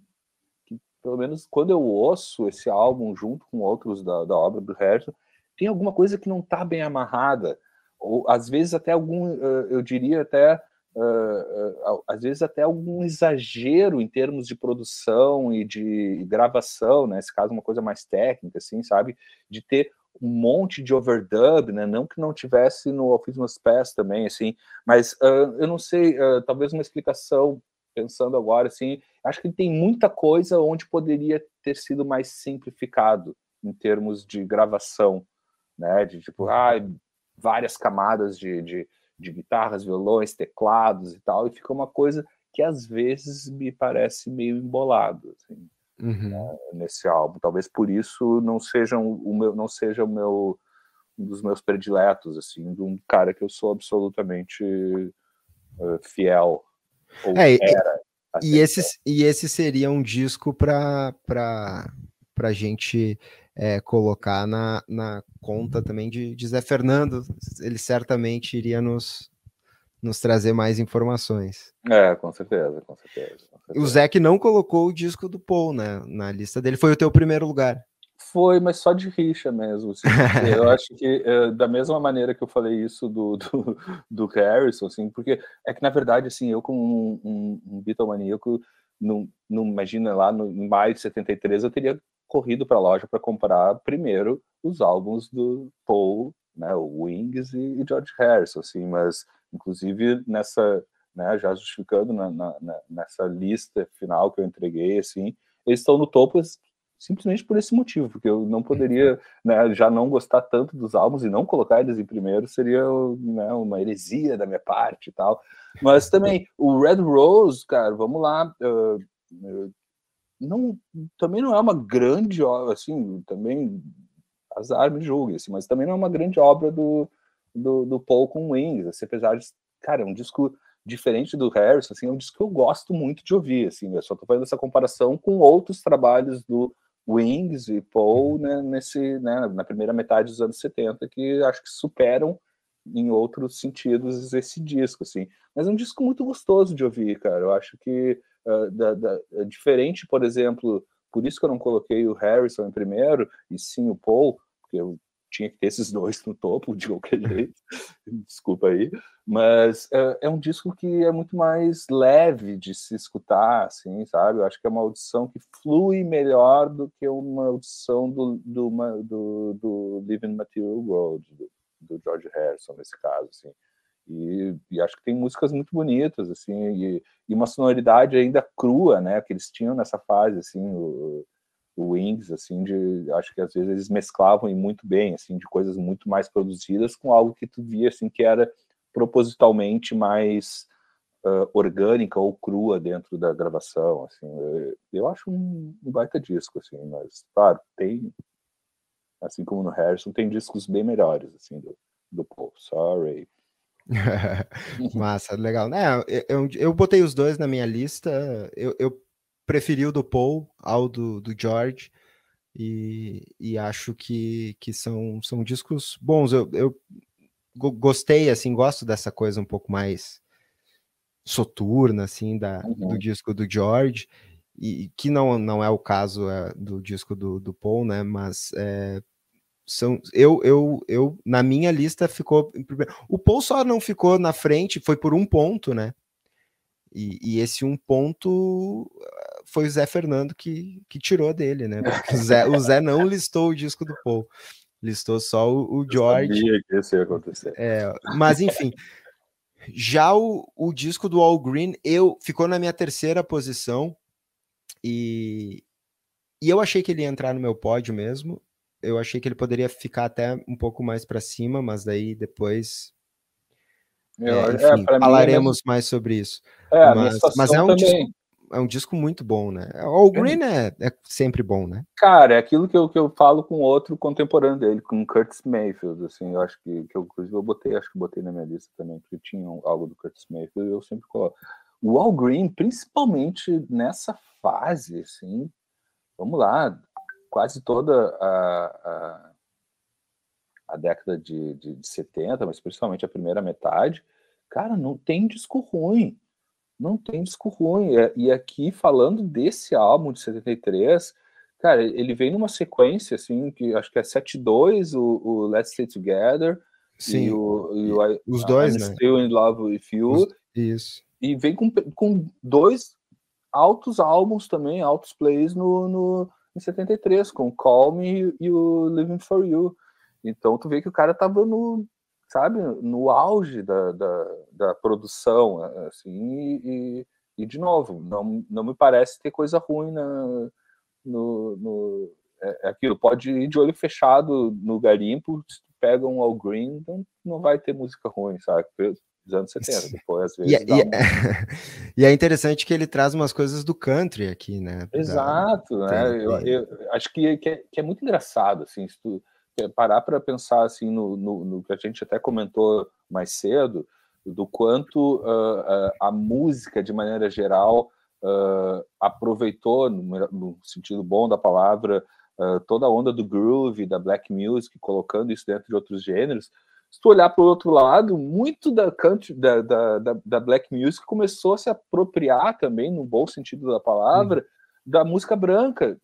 que, pelo menos quando eu ouço esse álbum junto com outros da, da obra do Harrison, tem alguma coisa que não está bem amarrada, ou às vezes até algum, eu diria até, às vezes até algum exagero em termos de produção e de gravação, né? Nesse caso, uma coisa mais técnica, assim, sabe? De ter um monte de overdub, né? Não que não tivesse no Office Pass também, assim, mas uh, eu não sei, uh, talvez uma explicação pensando agora, assim, acho que tem muita coisa onde poderia ter sido mais simplificado em termos de gravação, né? De tipo, ah, várias camadas de, de, de guitarras, violões, teclados e tal, e fica uma coisa que às vezes me parece meio embolado, assim, uhum. né, nesse álbum. Talvez por isso não seja o meu, não seja o meu um dos meus prediletos, assim, de um cara que eu sou absolutamente uh, fiel é, era, e, esse, e esse seria um disco para a gente é, colocar na, na conta também de, de Zé Fernando. Ele certamente iria nos, nos trazer mais informações. É, com certeza, com certeza. Com certeza. O Zé que não colocou o disco do Paul né, na lista dele, foi o teu primeiro lugar. Foi, mas só de rixa mesmo. Assim, eu [laughs] acho que é, da mesma maneira que eu falei isso do, do, do, Harrison, assim, porque é que na verdade, assim, eu como um, um, um Beatlemaníaco, não, não imagina lá no, em maio de 73 eu teria corrido para a loja para comprar primeiro os álbuns do Paul, né, o Wings e, e George Harrison, assim, mas inclusive nessa, né, já justificando na, na, nessa lista final que eu entreguei, assim, eles estão no topo simplesmente por esse motivo, porque eu não poderia né, já não gostar tanto dos álbuns e não colocar eles em primeiro seria né, uma heresia da minha parte e tal. Mas também [laughs] o Red Rose, cara, vamos lá, uh, não, também não é uma grande obra, assim, também azar me julgue, assim, mas também não é uma grande obra do, do, do Paul com Wings, assim, apesar de, cara, é um disco diferente do Harrison, assim, é um disco que eu gosto muito de ouvir, assim, eu só tô fazendo essa comparação com outros trabalhos do Wings e Paul uhum. né, nesse, né, na primeira metade dos anos 70, que acho que superam em outros sentidos esse disco, assim. Mas é um disco muito gostoso de ouvir, cara. Eu acho que uh, da, da, é diferente, por exemplo, por isso que eu não coloquei o Harrison em primeiro, e sim o Paul, porque eu tinha que ter esses dois no topo de qualquer jeito, desculpa aí, mas é, é, um disco que é muito mais leve de se escutar, assim, sabe? Eu acho que é uma audição que flui melhor do que uma audição do, do, do, do Living Material World, do, do George Harrison, nesse caso, assim. E, e, acho que tem músicas muito bonitas, assim, e, e, uma sonoridade ainda crua, né, que eles tinham nessa fase, assim, o, o Wings, assim, de, acho que às vezes eles mesclavam e muito bem, assim, de coisas muito mais produzidas com algo que tu via, assim, que era propositalmente mais uh, orgânica ou crua dentro da gravação, assim, eu, eu acho um, um baita disco, assim, mas, claro, tem, assim como no Harrison, tem discos bem melhores, assim, do, do Paul, Sorry, [laughs] Massa, legal. É, eu, eu botei os dois na minha lista. Eu, eu preferi o do Paul ao do, do George. E, e acho que, que são, são discos bons. Eu, eu gostei, assim, gosto dessa coisa um pouco mais soturna, assim, da, uhum. do disco do George, e que não, não é o caso é, do disco do, do Paul, né? Mas é, são eu, eu, eu na minha lista ficou o Paul só não ficou na frente foi por um ponto né e, e esse um ponto foi o Zé Fernando que, que tirou dele né o [laughs] Zé, o Zé não listou o disco do Paul listou só o, o George eu sabia que isso ia acontecer é, mas enfim já o, o disco do All Green eu ficou na minha terceira posição e e eu achei que ele ia entrar no meu pódio mesmo eu achei que ele poderia ficar até um pouco mais para cima, mas daí depois. É, enfim, é, falaremos é mais sobre isso. É, mas, mas é um disco, é um disco muito bom, né? O Green é, é, sempre bom, né? Cara, é aquilo que eu, que eu falo com outro contemporâneo dele, com Curtis Mayfield, assim, eu acho que, que eu, inclusive, eu botei, acho que botei na minha lista também, porque tinha algo do Curtis Mayfield, eu sempre coloco. O Al Green, principalmente nessa fase, assim, vamos lá, quase toda a, a, a década de, de, de 70, mas principalmente a primeira metade, cara, não tem disco ruim. Não tem disco ruim. E aqui, falando desse álbum de 73, cara, ele vem numa sequência, assim, que acho que é 7-2, o, o Let's Stay Together, Sim, e o, e o os dois, I'm né? Still in Love With You. Os, isso. E vem com, com dois altos álbuns também, altos plays no, no, em 73, com o Call Me e o Living For You. Então tu vê que o cara tava no, sabe, no auge da, da, da produção, assim, e, e, de novo, não, não me parece ter coisa ruim na, no, no é, é aquilo, pode ir de olho fechado no garimpo, se tu pega um All Green, não, não vai ter música ruim, sabe? dos anos 70. Depois, às vezes, e, é, e, é, [laughs] e, é interessante que ele traz umas coisas do country aqui, né? Exato, da... né? Eu, eu, acho que, que, é, que, é, muito engraçado, assim, se tu parar para pensar assim no, no, no, que a gente até comentou mais cedo, do quanto uh, uh, a música, de maneira geral, uh, aproveitou, no, no, sentido bom da palavra, toda a onda do groove, da black music, colocando isso dentro de outros gêneros, se tu olhar para o outro lado, muito da, country, da, da, da, da, black music começou a se apropriar também, no bom sentido da palavra, uhum. da música branca,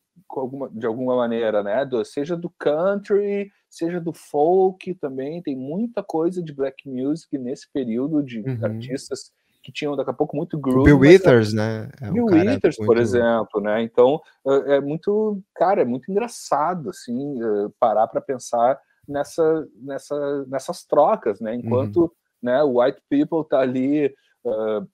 de alguma maneira, né? Do, seja do country, seja do folk também, tem muita coisa de black music nesse período de uhum. artistas que tinham daqui a pouco muito groove. Bill Withers, né? É Bill Withers, muito... por exemplo, né? Então é, é muito, cara, é muito engraçado assim parar para pensar nessa, nessa, nessas trocas, né? Enquanto uhum. né, o white people tá ali uh,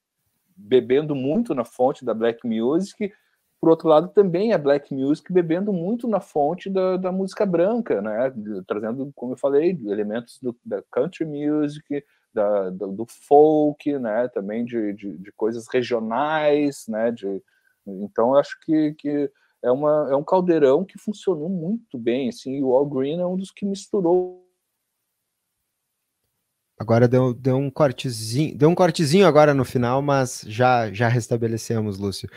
bebendo muito na fonte da black music, por outro lado também a black music bebendo muito na fonte da, da música branca, né? Trazendo, como eu falei, elementos do, da country music, da, do, do, folk, né? Também de, de, de, coisas regionais, né? De, então acho que, que é, uma, é um caldeirão que funcionou muito bem, assim, e o All Green é um dos que misturou Agora deu, deu um cortezinho, deu um cortezinho agora no final, mas já já restabelecemos, Lúcio.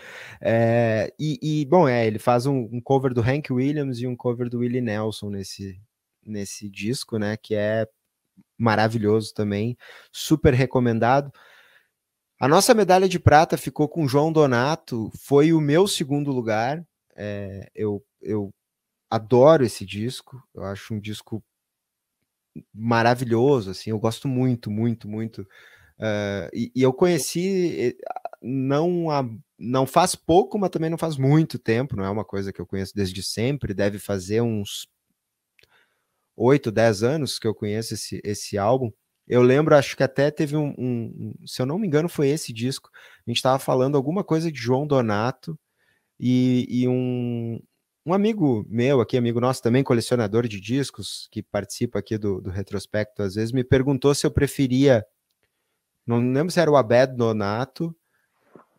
É, e, e, bom, é, ele faz um, um, cover do Hank Williams e um cover do Willie Nelson nesse, nesse disco, né? Que é maravilhoso também, super recomendado. A nossa medalha de prata ficou com João Donato, foi o meu segundo lugar. É, eu, eu adoro esse disco, eu acho um disco maravilhoso, assim, eu gosto muito, muito, muito. Uh, e, e, eu conheci não há, não faz pouco, mas também não faz muito tempo, não é uma coisa que eu conheço desde sempre, deve fazer uns 8, 10 anos que eu conheço esse, esse álbum. Eu lembro, acho que até teve um, um, um se eu não me engano, foi esse disco. A gente estava falando alguma coisa de João Donato e, e um, um amigo meu aqui, amigo nosso também, colecionador de discos, que participa aqui do, do retrospecto, às vezes me perguntou se eu preferia. Não lembro se era o Abed Donato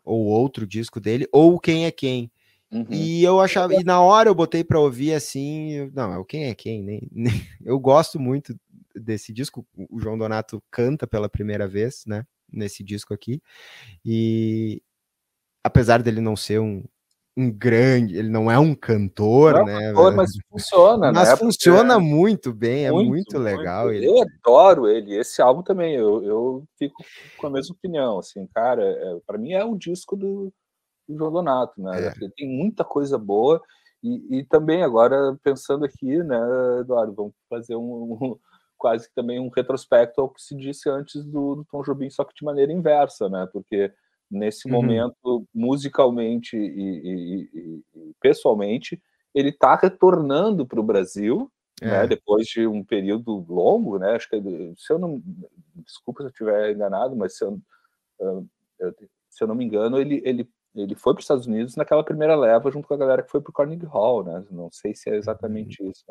ou outro disco dele, ou Quem é Quem. Uhum. E eu achava, e na hora eu botei para ouvir assim, não, é o Quem é Quem, nem, [laughs] nem, eu gosto muito desse disco, o João Donato canta pela primeira vez, né, nesse disco aqui, e apesar dele não ser um, um grande, ele não é um cantor, não, né? Cantor, mas funciona, mas né? funciona Porque muito bem, é muito, muito legal. Muito. Ele... Eu adoro ele, esse álbum também, eu, eu fico com a mesma opinião, assim, cara, é, para mim é o disco do, do João Donato, né? É. Tem muita coisa boa e, e, também agora pensando aqui, né, Eduardo, vamos fazer um, [laughs] um, quase que também um retrospecto ao que se disse antes do, do Tom Jobim, só que de maneira inversa, né? Porque nesse uhum. momento, musicalmente e, e, e, pessoalmente, ele está retornando para o Brasil, né, é. né, depois de um período longo, né, acho que, se eu não, desculpa se eu estiver enganado, mas se eu, se eu não me engano, ele, ele, ele foi para os Estados Unidos naquela primeira leva junto com a galera que foi para o Carnegie Hall, né, não sei se é exatamente uhum. isso,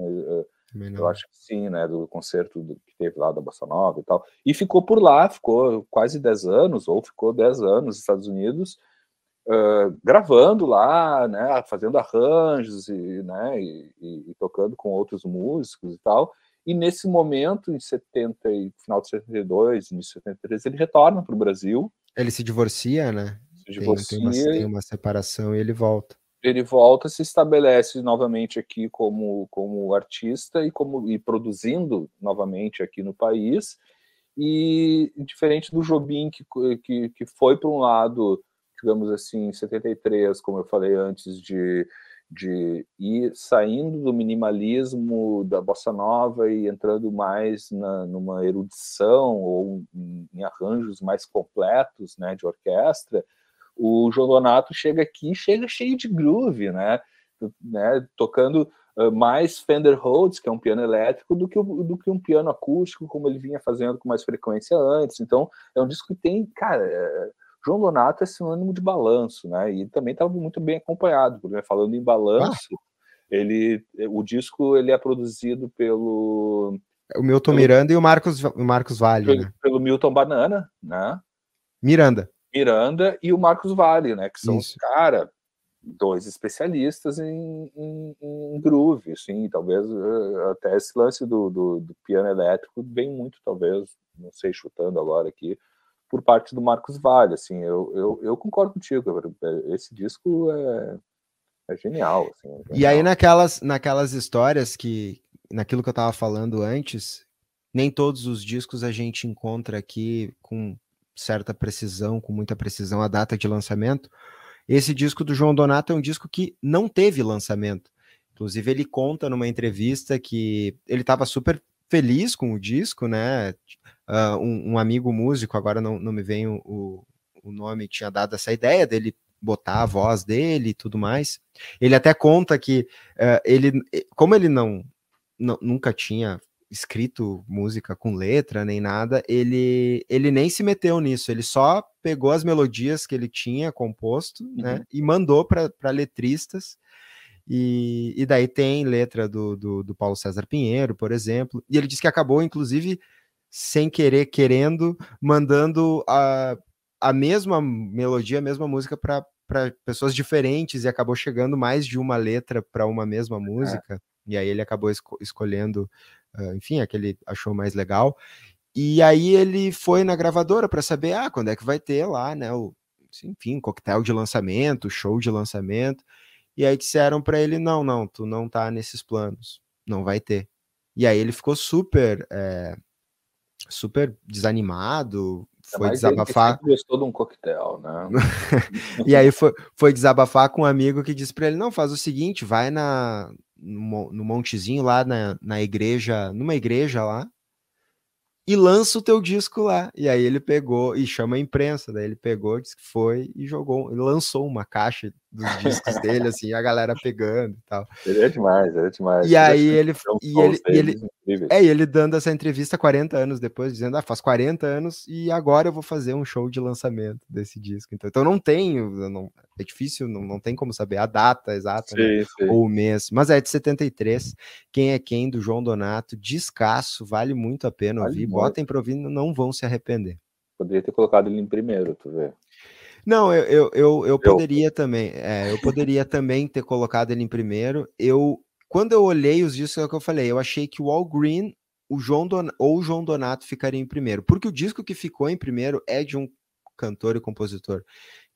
mas eu acho que sim, né, do concerto do, que teve lá da Bossa Nova e tal. E ficou por lá, ficou quase 10 anos, ou ficou 10 anos nos Estados Unidos, uh, gravando lá, né, fazendo arranjos e, né, e, e, e, tocando com outros músicos e tal. E nesse momento, em 70 e final de 72, início de 73, ele retorna para o Brasil. Ele se divorcia, né? Divorcia. Tem, tem, uma, tem uma separação e ele volta ele volta, se estabelece novamente aqui como, como artista e como e produzindo novamente aqui no país. E diferente do Jobim, que, que, que foi para um lado, digamos assim, em 73, como eu falei antes, de, de ir saindo do minimalismo da bossa nova e entrando mais na, numa erudição ou em, em arranjos mais completos né, de orquestra, o João Donato chega aqui, chega cheio de groove, né? né? Tocando uh, mais Fender Rhodes, que é um piano elétrico, do que, do que um piano acústico, como ele vinha fazendo com mais frequência antes. Então, é um disco que tem, cara, é, João Donato é sinônimo de balanço, né? E também estava muito bem acompanhado, porque né? falando em balanço, ah. ele, o disco ele é produzido pelo o Milton pelo, Miranda e o Marcos, o Marcos Vale, pelo, né? pelo Milton Banana, né? Miranda. Miranda e o Marcos Vale, né? Que são, Isso. cara, dois especialistas em, em, em, groove, assim, talvez uh, até esse lance do, do, do, piano elétrico vem muito, talvez, não sei, chutando agora aqui, por parte do Marcos Vale, assim, eu, eu, eu concordo contigo, esse disco é, é genial, assim, é genial. E aí naquelas, naquelas histórias que, naquilo que eu tava falando antes, nem todos os discos a gente encontra aqui com certa precisão, com muita precisão, a data de lançamento. Esse disco do João Donato é um disco que não teve lançamento. Inclusive, ele conta numa entrevista que ele estava super feliz com o disco, né? Uh, um, um, amigo músico, agora não, não me vem o, o nome, tinha dado essa ideia dele botar a voz dele e tudo mais. Ele até conta que uh, ele, como ele não, não nunca tinha escrito música com letra nem nada, ele, ele nem se meteu nisso, ele só pegou as melodias que ele tinha composto, né, uhum. né, e mandou para letristas, e, e daí tem letra do, do, do, Paulo César Pinheiro, por exemplo, e ele disse que acabou, inclusive, sem querer, querendo, mandando a, a mesma melodia, a mesma música para pessoas diferentes, e acabou chegando mais de uma letra para uma mesma é. música, é. e aí ele acabou esco escolhendo enfim, aquele achou mais legal. E aí ele foi na gravadora para saber, ah, quando é que vai ter lá, né, o, enfim, coquetel de lançamento, show de lançamento. E aí disseram para ele, não, não, tu não tá nesses planos, não vai ter. E aí ele ficou super é, super desanimado, foi desabafar. Ele gostou de um coquetel, né? [laughs] e aí foi, foi desabafar com um amigo que disse para ele: não, faz o seguinte, vai na, no, montezinho lá na, na igreja, numa igreja lá, e lança o teu disco lá. E aí ele pegou e chama a imprensa, daí ele pegou, disse que foi e jogou, lançou uma caixa dos discos dele, assim, a galera pegando e tal. Ele é demais, ele é demais. E aí ele, e ele, e ele, é, ele dando essa entrevista 40 anos depois, dizendo, ah, faz 40 anos e agora eu vou fazer um show de lançamento desse disco. Então, então não tenho, não, é difícil, não, não tem como saber a data exata, né, sim, né? sim. ou o mês, mas é de 73, quem é quem, do João Donato, descasso, vale muito a pena vale ouvir, muito. botem pra ouvir, não vão se arrepender. Poderia ter colocado ele em primeiro, tu vê. Não, eu, eu, eu, eu poderia também. É, eu poderia também ter colocado ele em primeiro. Eu, quando eu olhei os discos, é o que eu falei, eu achei que o All Green o João Don, ou o João Donato ficaria em primeiro. Porque o disco que ficou em primeiro é de um cantor e compositor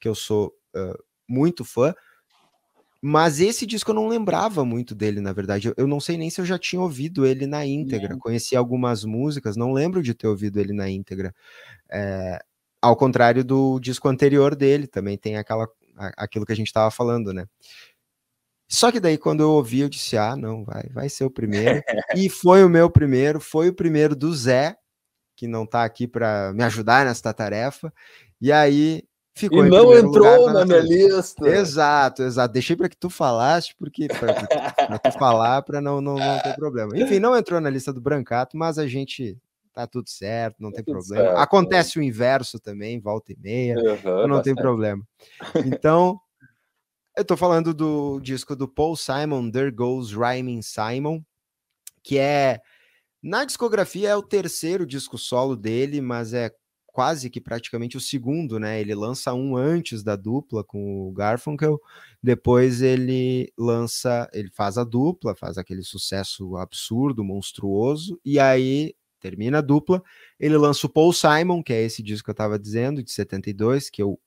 que eu sou uh, muito fã. Mas esse disco eu não lembrava muito dele, na verdade. Eu, eu não sei nem se eu já tinha ouvido ele na íntegra. Conheci algumas músicas, não lembro de ter ouvido ele na íntegra. É, ao contrário do disco anterior dele, também tem aquela, aquilo que a gente estava falando, né? Só que daí, quando eu ouvi, eu disse: ah, não, vai, vai ser o primeiro. [laughs] e foi o meu primeiro, foi o primeiro do Zé, que não está aqui para me ajudar nesta tarefa. E aí ficou. E não entrou na, na minha lista. Exato, exato. Deixei para que tu falasse, porque para tu falar, para não, não, não ter problema. Enfim, não entrou na lista do Brancato, mas a gente tá tudo certo, não tá tem problema. Certo, Acontece né? o inverso também, volta e meia, uhum, então não tem problema. [laughs] Então, eu tô falando do disco do Paul Simon, There Goes Rhyming Simon, que é na discografia é o terceiro disco solo dele, mas é quase que praticamente o segundo, né? Ele lança um antes da dupla com o Garfunkel, depois ele lança, ele faz a dupla, faz aquele sucesso absurdo, monstruoso, e aí termina a dupla, ele lança o Paul Simon, que é esse disco que eu estava dizendo, de 72, que eu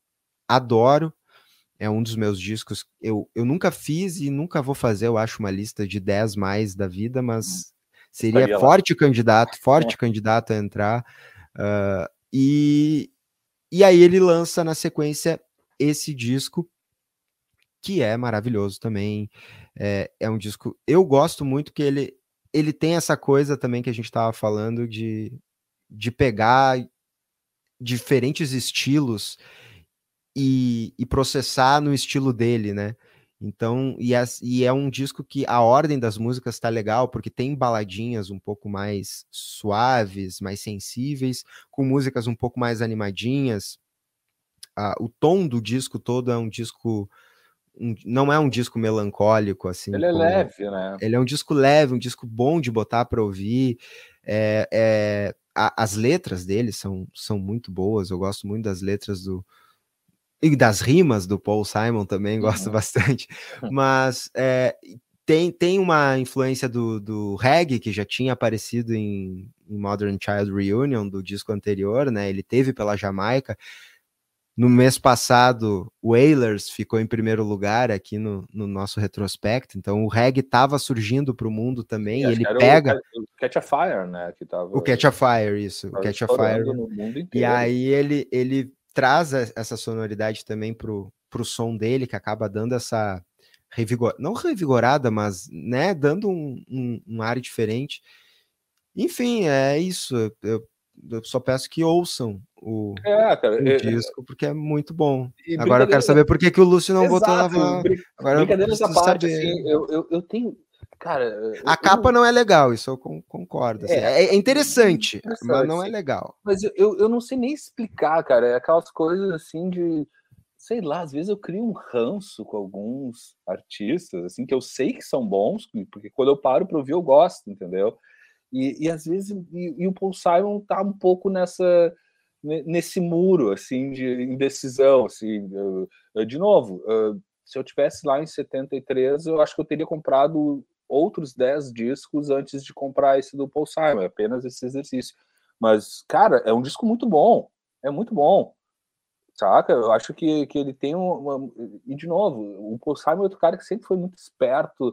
adoro, é um dos meus discos, eu, eu nunca fiz e nunca vou fazer, eu acho, uma lista de 10 mais da vida, mas hum. seria forte candidato, forte é. candidato a entrar, uh, e, e aí ele lança na sequência esse disco, que é maravilhoso também, é, é um disco, eu gosto muito que ele, ele tem essa coisa também que a gente estava falando de, de pegar diferentes estilos e, e, processar no estilo dele, né? Então, e é, e é, um disco que a ordem das músicas está legal, porque tem baladinhas um pouco mais suaves, mais sensíveis, com músicas um pouco mais animadinhas. Ah, o tom do disco todo é um disco um, não é um disco melancólico assim. Ele é como, é leve, né? Ele é um disco leve, um disco bom de botar para ouvir. É, é, a, as letras dele são, são muito boas. Eu gosto muito das letras do e das rimas do Paul Simon também [laughs] gosto uhum. bastante. [laughs] Mas é, tem, tem uma influência do, do reggae que já tinha aparecido em, em Modern Child Reunion do disco anterior, né? Ele teve pela Jamaica. No mês passado, o Wailers ficou em primeiro lugar aqui no, no nosso retrospecto, então o reggae estava surgindo para o mundo também, e ele pega... O, Catch a Fire, né? Que tava, o Catch a Fire, isso, o Catch a Fire. E aí ele, ele traz essa sonoridade também para o som dele, que acaba dando essa revigor... não revigorada, mas né, dando um, um, um ar diferente. Enfim, é isso. Eu, eu só peço que ouçam o, é, cara, o é, disco, porque é muito bom. Agora eu quero saber por que, que o Lúcio não Exato, botou lá. Agora brincadeira essa parte, assim, eu, eu, eu tenho. Cara, a eu, capa não é legal, isso eu concordo. Assim. É, é, interessante, interessante, mas não é legal. Mas eu, eu não sei nem explicar, cara. É aquelas coisas assim de. Sei lá, às vezes eu crio um ranço com alguns artistas, assim, que eu sei que são bons, porque quando eu paro para ouvir eu gosto, entendeu? E, e às vezes, e, e, o Paul Simon tá um pouco nessa nesse muro assim de indecisão, assim, de novo, se eu tivesse lá em 73, eu acho que eu teria comprado outros 10 discos antes de comprar esse do Paul Simon, apenas esse exercício. Mas, cara, é um disco muito bom, é muito bom, saca? Eu acho que, que ele tem uma... E, de novo, o Paul Simon é outro cara que sempre foi muito esperto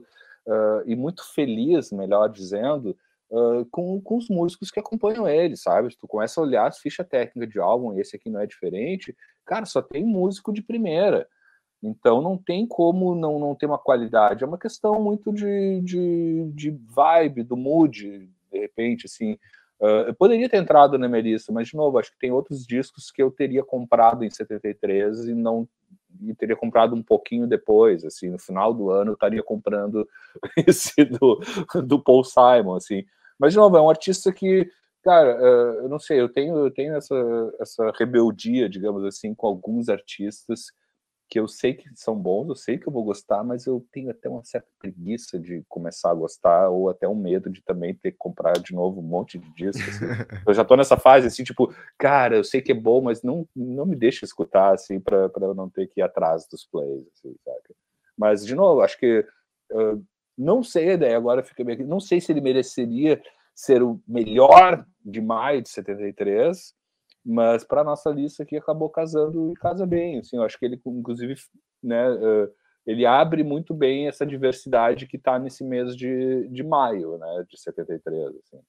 uh, e muito feliz, melhor dizendo, uh, com, com os músicos que acompanham ele, sabe? Tu começa a olhar as fichas técnicas de álbum, esse aqui não é diferente, cara, só tem músico de primeira. Então não tem como não, não ter uma qualidade. É uma questão muito de, de, de vibe, do mood, de repente, assim. Uh, eu poderia ter entrado na Emerista, mas, de novo, acho que tem outros discos que eu teria comprado em 73 e não e teria comprado um pouquinho depois, assim, no final do ano eu estaria comprando [laughs] esse do, do Paul Simon, assim. Mas, de novo, é um artista que, cara, uh, eu não sei, eu tenho, eu tenho essa, essa rebeldia, digamos assim, com alguns artistas que eu sei que são bons, eu sei que eu vou gostar, mas eu tenho até uma certa preguiça de começar a gostar, ou até um medo de também ter que comprar de novo um monte de discos. Assim. [laughs] eu já tô nessa fase, assim, tipo, cara, eu sei que é bom, mas não, não me deixa escutar, assim, para eu não ter que ir atrás dos plays, assim, saca? Mas, de novo, acho que uh, não sei a ideia, agora fica aqui, não sei se ele mereceria ser o melhor de maio de 73, mas para nossa lista aqui acabou casando e casa bem. Assim, eu acho que ele, inclusive, né, uh, ele abre muito bem essa diversidade que está nesse mês de, de maio, né, de 73. Assim.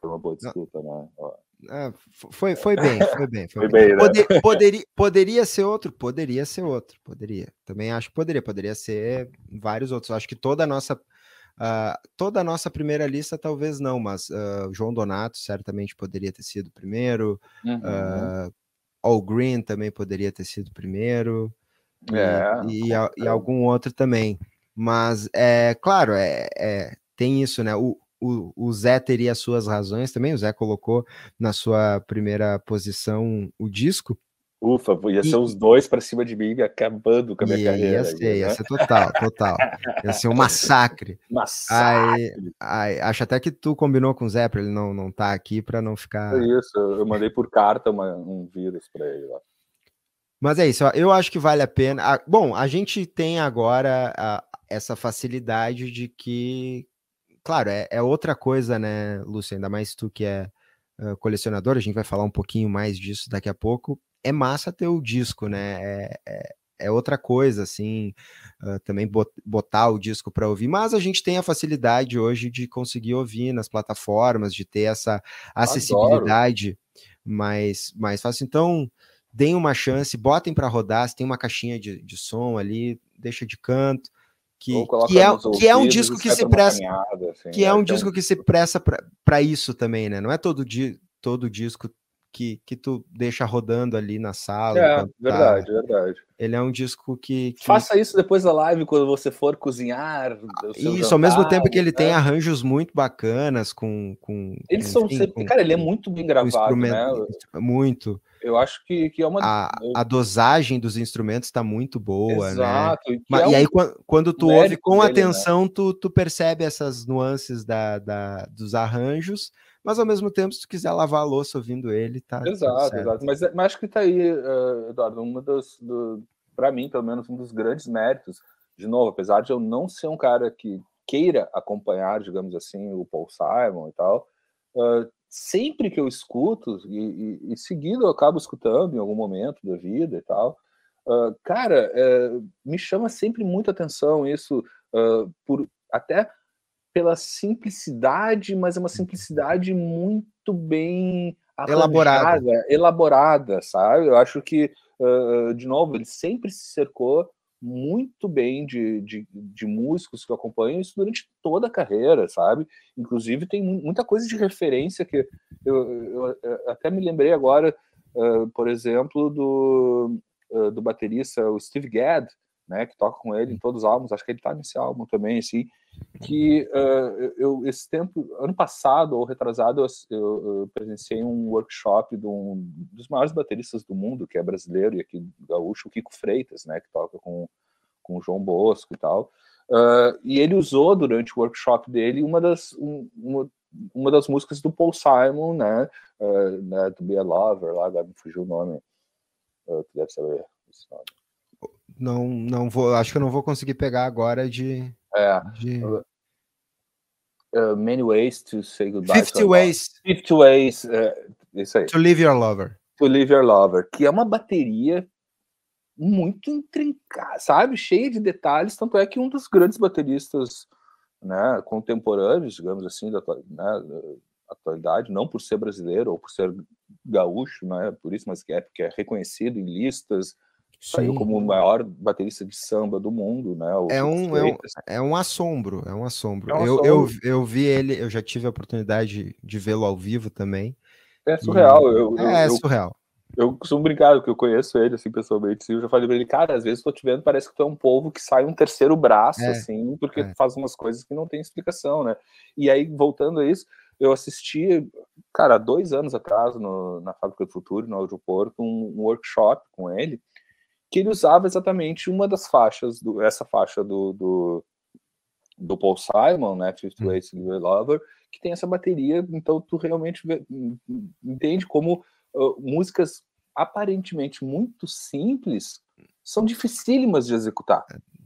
Foi uma boa disputa, né? Ah, foi, foi bem, foi bem. Foi, foi bem, bem né? Poder, poderia, poderia ser outro? Poderia ser outro, poderia. Também acho que poderia, poderia ser vários outros. Acho que toda a nossa Uh, toda a nossa primeira lista, talvez não, mas uh, João Donato certamente poderia ter sido primeiro. Uhum. Uh, All Green também poderia ter sido o primeiro. É, e, e, e, algum outro também. Mas, é claro, é, é, tem isso, né? O, o, o Zé teria as suas razões também. O Zé colocou na sua primeira posição o disco. Ufa, ia ser os dois para cima de mim, acabando com a minha ia, carreira. Ia ser, ia né? ser total, total. Ia ser um massacre. [laughs] massacre. Aí, aí, acho até que tu combinou com o Zé para ele não não estar tá aqui para não ficar. É isso, eu mandei por carta uma, um vírus para ele lá. Mas é isso, eu acho que vale a pena. Bom, a gente tem agora a, essa facilidade de que, claro, é, é outra coisa, né, Lúcia? Ainda mais tu que é uh, colecionador, a gente vai falar um pouquinho mais disso daqui a pouco é massa ter o disco, né? É, é, é outra coisa, assim, uh, também botar o disco para ouvir, mas a gente tem a facilidade hoje de conseguir ouvir nas plataformas, de ter essa acessibilidade mais, mais fácil. Então, deem uma chance, botem para rodar, se tem uma caixinha de, de som ali, deixa de canto. Que, que, é, que é um disco que se presta assim, que é né? um então... disco que se presta para isso também, né? Não é todo dia todo disco que, que tu deixa rodando ali na sala. É, verdade, tá. verdade. Ele é um disco que, que, Faça isso depois da live, quando você for cozinhar. Isso, jantar, ao mesmo tempo que ele né? tem arranjos muito bacanas com. com Eles são sempre. Com, cara, ele é muito bem gravado, né? Muito. Eu acho que, que é uma. A, a dosagem dos instrumentos está muito boa, né? Exato, né? Mas, é e aí, quando tu ouve com dele, né? atenção, né? tu, tu percebe essas nuances da, da, dos arranjos mas ao mesmo tempo, se tu quiser lavar a louça ouvindo ele, tá. Exato, exato. Mas, mas acho que tá aí, uh, Eduardo, uma das. Do, para mim, pelo menos, um dos grandes méritos. De novo, apesar de eu não ser um cara que queira acompanhar, digamos assim, o Paul Simon e tal, uh, sempre que eu escuto, e, e, e, seguido eu acabo escutando em algum momento da vida e tal, uh, cara, uh, me chama sempre muita atenção isso, por até pela simplicidade, mas é uma simplicidade muito bem elaborada, elaborada, sabe? Eu acho que, uh, de novo, ele sempre se cercou muito bem de, de, de, músicos que acompanham isso durante toda a carreira, sabe? Inclusive tem muita coisa de referência que eu, eu, eu até me lembrei agora, uh, por exemplo, do, uh, do baterista o Steve Gadd, né, que toca com ele em todos os álbuns, acho que ele tá nesse álbum também, assim, que uh, eu, esse tempo, ano passado ou retrasado, eu, eu, presenciei um workshop de um dos maiores bateristas do mundo, que é brasileiro e aqui gaúcho, o Kiko Freitas, né, que toca com, com o João Bosco e tal, uh, e ele usou durante o workshop dele uma das, um, uma, uma das músicas do Paul Simon, né, uh, né To Be a Lover, lá agora me fugiu o nome, uh, tu deve saber esse nome não, não vou, acho que eu não vou conseguir pegar agora de. É. De... Uh, many ways to say goodbye. 50 ways. 50 ways. Uh, isso aí. To leave your lover. To leave your lover. Que é uma bateria muito intrincada, sabe? Cheia de detalhes. Tanto é que um dos grandes bateristas né, contemporâneos, digamos assim, da, né, atualidade, não por ser brasileiro ou por ser gaúcho, né, por isso, mas que é porque é reconhecido em listas, saiu como o maior baterista de samba do mundo, né? É um, é um, é um assombro, é um assombro. É um eu, eu, eu vi ele, eu já tive a oportunidade de vê-lo ao vivo também. É surreal. E... Eu, é, eu, surreal. Eu costumo brincar, porque eu conheço ele, assim, pessoalmente. Eu já falei pra ele, cara, às vezes tô te vendo, parece que tu é um povo que sai um terceiro braço, é, assim, porque é. faz umas coisas que não tem explicação, né? E aí, voltando a isso, eu assisti, cara, dois anos atrás, no, na Fábrica do Futuro, no aeroporto, um, um, workshop com ele, que ele usava exatamente uma das faixas, do, essa faixa do, do, do Paul Simon, né, Fifth hum. Way to Lover, que tem essa bateria, então tu realmente vê, entende como uh, músicas aparentemente muito simples são dificílimas de executar.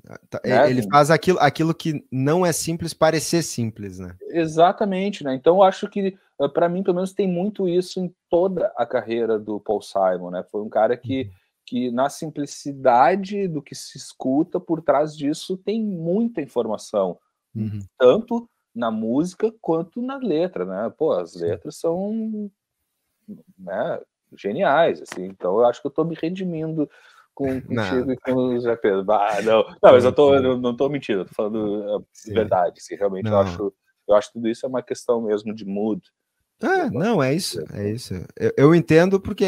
É, tá, né? Ele faz aquilo, aquilo que não é simples parecer simples, né? Exatamente, né? Então eu acho que uh, para mim pelo menos tem muito isso em toda a carreira do Paul Simon, né? Foi um cara que uhum que na simplicidade do que se escuta por trás disso tem muita informação, uhum. tanto na música quanto na letra, né? Pô, as letras são né, geniais, assim. Então eu acho que eu tô me redimindo com [laughs] contigo e com o Zé Pedro. Ah, não, não, mas eu tô, eu não tô mentindo, eu tô falando a verdade, assim, realmente eu acho, eu acho que tudo isso é uma questão mesmo de mood, ah, não, é isso, é isso. Eu, eu entendo porque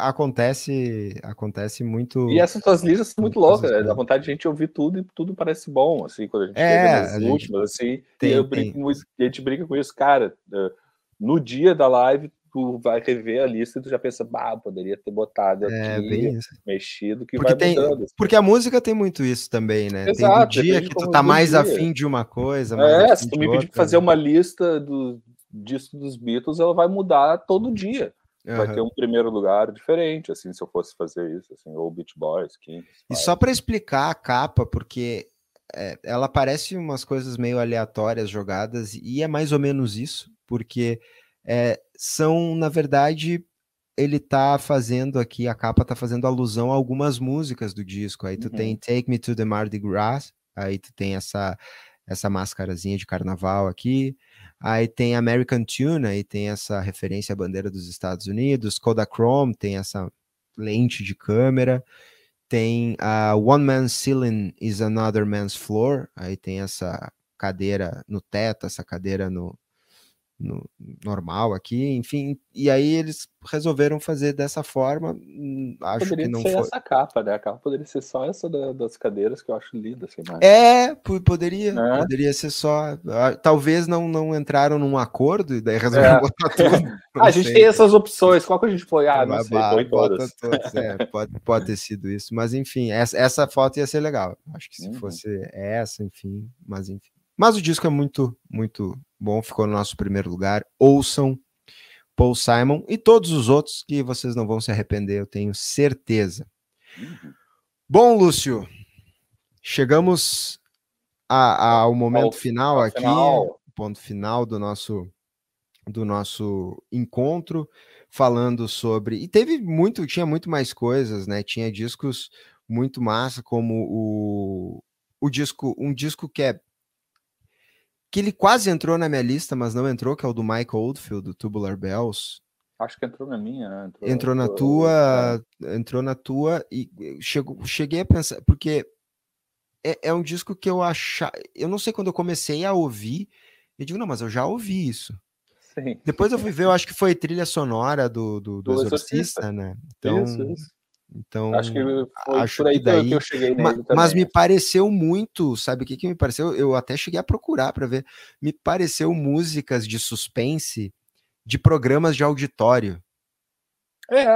acontece, acontece muito. E essas tuas listas são muito loucas, né? Dá vontade de a gente ouvir tudo e tudo parece bom, assim, quando a gente é, chega nas últimas, assim. Tem, e brinco, a gente brinca com isso, cara. Eh, no dia da live, tu vai rever a lista e tu já pensa, bah, poderia ter botado é, aqui, mexido, que porque vai tem, mudando. Assim. Porque a música tem muito isso também, né? Exato, tem do dia que tu tá mais dia. afim de uma coisa. é, se tu me pedir pra fazer né? uma lista do, disco dos Beatles ela vai mudar todo dia. Uhum. Vai ter um primeiro lugar diferente, assim, se eu fosse fazer isso, assim, ou Beach Boys, Kings. E só para explicar a capa, porque é, ela parece umas coisas meio aleatórias jogadas, e é mais ou menos isso, porque é, são, na verdade, ele tá fazendo aqui, a capa tá fazendo alusão a algumas músicas do disco. Aí tu uhum. tem Take Me to the Mardi Gras, aí tu tem essa essa máscarazinha de carnaval aqui. Aí tem American Tune, aí tem essa referência à bandeira dos Estados Unidos. Kodachrome tem essa lente de câmera. Tem a One Man's Ceiling is Another Man's Floor. Aí tem essa cadeira no teto, essa cadeira no, no, normal aqui, enfim, e aí eles resolveram fazer dessa forma. Hum, acho poderia que não ser foi. essa capa, né? A capa poderia ser só essa da, das cadeiras que eu acho linda, assim. É, poderia, é. poderia ser só. Ah, talvez não, não entraram num acordo e daí resolveram é. [laughs] botar tudo. [laughs] a gente sei. tem essas opções, qual que a gente foi? Ah, não sei, todas. todas. É, pode, pode ter sido isso, mas enfim, essa, essa foto ia ser legal. Acho que se uhum. fosse essa, enfim, mas enfim. Mas o disco é muito, muito bom, ficou no nosso primeiro lugar. Ouçam Paul Simon e todos os outros que vocês não vão se arrepender, eu tenho certeza. Uhum. Bom, Lúcio, chegamos a, a, ao momento final aqui, final. ponto final do nosso do nosso encontro, falando sobre e teve muito, tinha muito mais coisas, né? Tinha discos muito massa, como o, o disco, um disco que é que ele quase entrou na minha lista, mas não entrou, que é o do Michael Oldfield, do Tubular Bells. Acho que entrou na minha, né? Entrou, entrou na tua, é. entrou na tua e chegou, cheguei a pensar, porque é, é um disco que eu achava, eu não sei quando eu comecei a ouvir, eu digo, não, mas eu já ouvi isso. Sim. Depois eu fui ver, eu [laughs] acho que foi trilha sonora do, do, do, do Exorcista, Exorcista, né? Então, isso, isso. Então, acho que foi acho por aí que, daí, que eu cheguei mas, mas, me pareceu muito, sabe o que, que me pareceu? Eu até cheguei a procurar para ver. Me pareceu músicas de suspense de programas de auditório. É.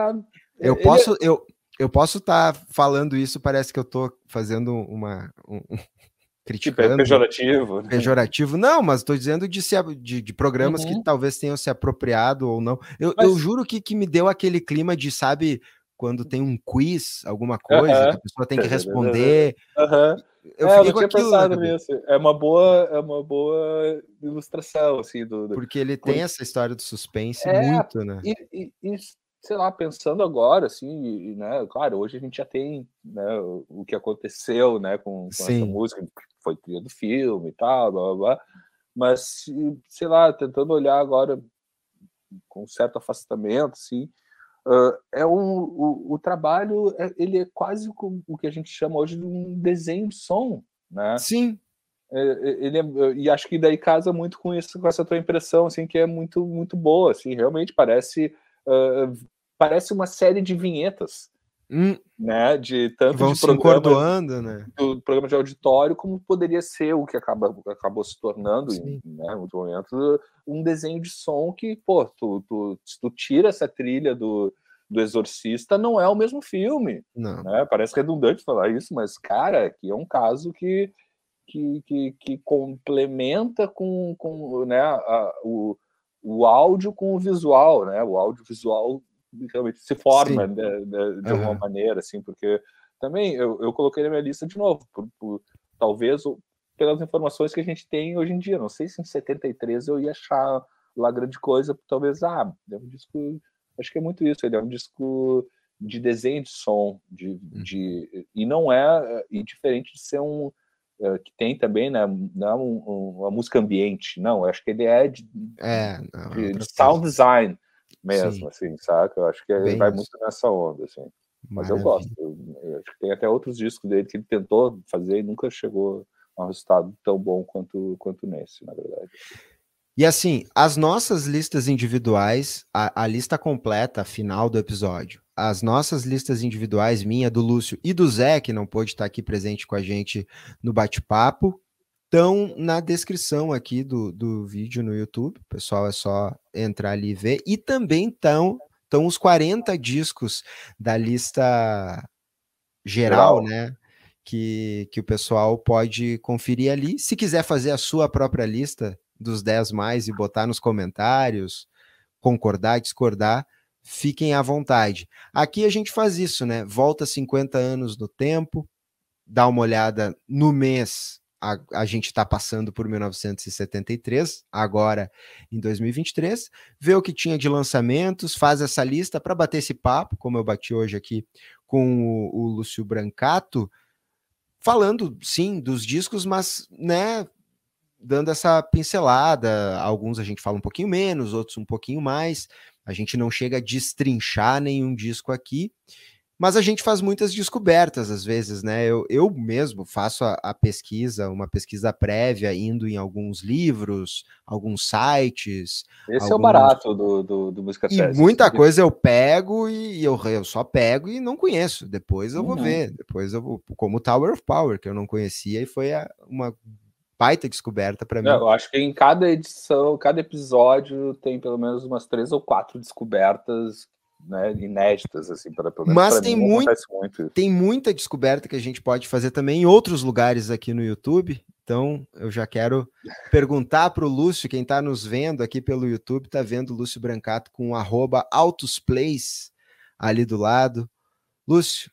Eu ele... posso, eu, eu posso estar tá falando isso, parece que eu estou fazendo uma. Um, tipo, é criticando. pejorativo. Né? Pejorativo, não, mas estou dizendo de, se, de, de programas uhum. que talvez tenham se apropriado ou não. Eu, mas... eu juro que, que me deu aquele clima de, sabe, quando tem um quiz, alguma coisa, que a pessoa tem que [laughs] responder. Eu, é, eu não tinha pensado nisso. É uma boa, é uma boa ilustração, assim, do, do... Porque ele tem essa história do suspense é, muito, né? E, e, e, sei lá, pensando agora, assim, né? Claro, hoje a gente já tem né, o que aconteceu, né, com, com essa música, que foi trilha do filme e tal, blá blá blá. mas sei lá, tentando olhar agora com certo afastamento, assim, uh, é um, o, o trabalho é, ele é quase o que a gente chama hoje de um desenho de som, né? Sim. É, é ele é, e acho que daí casa muito com isso, com essa tua impressão, assim, que é muito muito boa, assim, realmente parece uh, parece uma série de vinhetas, hum. né? De tanto vão de se encordoando, né? Do programa de auditório, como poderia ser o que acaba, acabou se tornando, em, né, em muito momento, um desenho de som que, pô, tu, tu, tu tira essa trilha do, do Exorcista, não é o mesmo filme. Não. Né? Parece redundante falar isso, mas, cara, aqui é um caso que, que, que, que complementa com, com né, a, o, o áudio com o visual, né? O audiovisual realmente se forma de, de, de uhum. alguma maneira, assim, porque também eu, eu coloquei na minha lista de novo, por, por, talvez pelas informações que a gente tem hoje em dia. Não sei se em 73 eu ia achar lá grande coisa, talvez, ah, é um disco, acho que é muito isso, ele é um disco de desenho de som, de, uhum. de e não é, e diferente de ser um, uh, que tem também, né, não é um, um, uma música ambiente, não, acho que ele é de, é, não, de, de sound design mesmo, Sim. assim, saca? Eu acho que ele vai muito nessa onda, assim. Mas Maravilha. eu gosto. Eu, eu acho que tem até outros discos dele que ele tentou fazer e nunca chegou a um resultado tão bom quanto, quanto nesse, na verdade. E assim, as nossas listas individuais, a, a, lista completa, final do episódio, as nossas listas individuais, minha, do Lúcio e do Zé, que não pôde estar aqui presente com a gente no bate-papo, estão na descrição aqui do, do vídeo no YouTube. O pessoal é só entrar ali e ver. E também estão estão os 40 discos da lista geral, né? Que, que o pessoal pode conferir ali. Se quiser fazer a sua própria lista dos 10 mais e botar nos comentários, concordar, discordar, fiquem à vontade. Aqui a gente faz isso, né? Volta 50 anos no tempo, dá uma olhada no mês a, a gente está passando por 1973, agora em 2023, vê o que tinha de lançamentos, faz essa lista para bater esse papo, como eu bati hoje aqui com o, o Lúcio Brancato, falando sim dos discos, mas né, dando essa pincelada. Alguns a gente fala um pouquinho menos, outros um pouquinho mais. A gente não chega a destrinchar nenhum disco aqui. Mas a gente faz muitas descobertas às vezes, né? Eu, eu mesmo faço a, a, pesquisa, uma pesquisa prévia, indo em alguns livros, alguns sites. Esse alguns... é o barato do, do, do Música E muita coisa eu pego e eu, eu só pego e não conheço. Depois eu uhum. vou ver. Depois eu vou. Como o Tower of Power, que eu não conhecia e foi a, uma baita descoberta para mim. Eu acho que em cada edição, cada episódio tem pelo menos umas três ou quatro descobertas né, inéditas, assim, para pelo menos Mas tem, mim, muito, muito tem muita descoberta que a gente pode fazer também em outros lugares aqui no YouTube. Então, eu já quero perguntar para o Lúcio, quem está nos vendo aqui pelo YouTube, está vendo o Lúcio Brancato com arroba Plays ali do lado. Lúcio,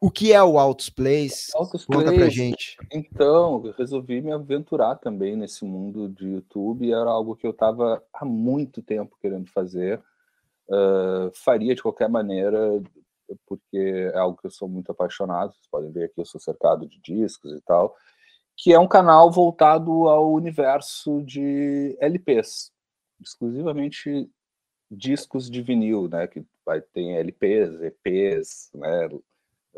o que é o Autos Plays? Autos Conta Plays, pra gente. Então, eu resolvi me aventurar também nesse mundo de YouTube. Era algo que eu estava há muito tempo querendo fazer uh, faria de qualquer maneira, porque é algo que eu sou muito apaixonado. Vocês podem ver aqui, eu sou cercado de discos e tal, que é um canal voltado ao universo de LPs, exclusivamente discos de vinil, né? Que vai ter LPs, EPs, né?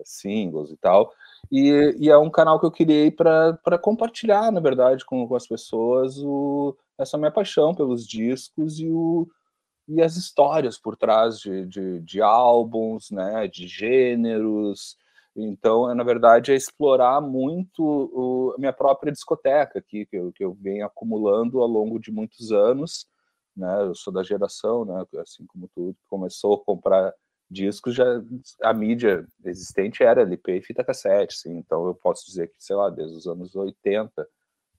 Singles e tal. E, e, é um canal que eu criei para compartilhar, na verdade, com, com as pessoas o, essa minha paixão pelos discos e o, e as histórias por trás de, de, de álbuns, né, de gêneros. Então, é, na verdade, é explorar muito a minha própria discoteca aqui, que eu, que eu venho acumulando ao longo de muitos anos. Né? Eu sou da geração, né, assim como tu, começou a comprar discos, já a mídia existente era LP e fita cassete, sim. Então, eu posso dizer que, sei lá, desde os anos 80,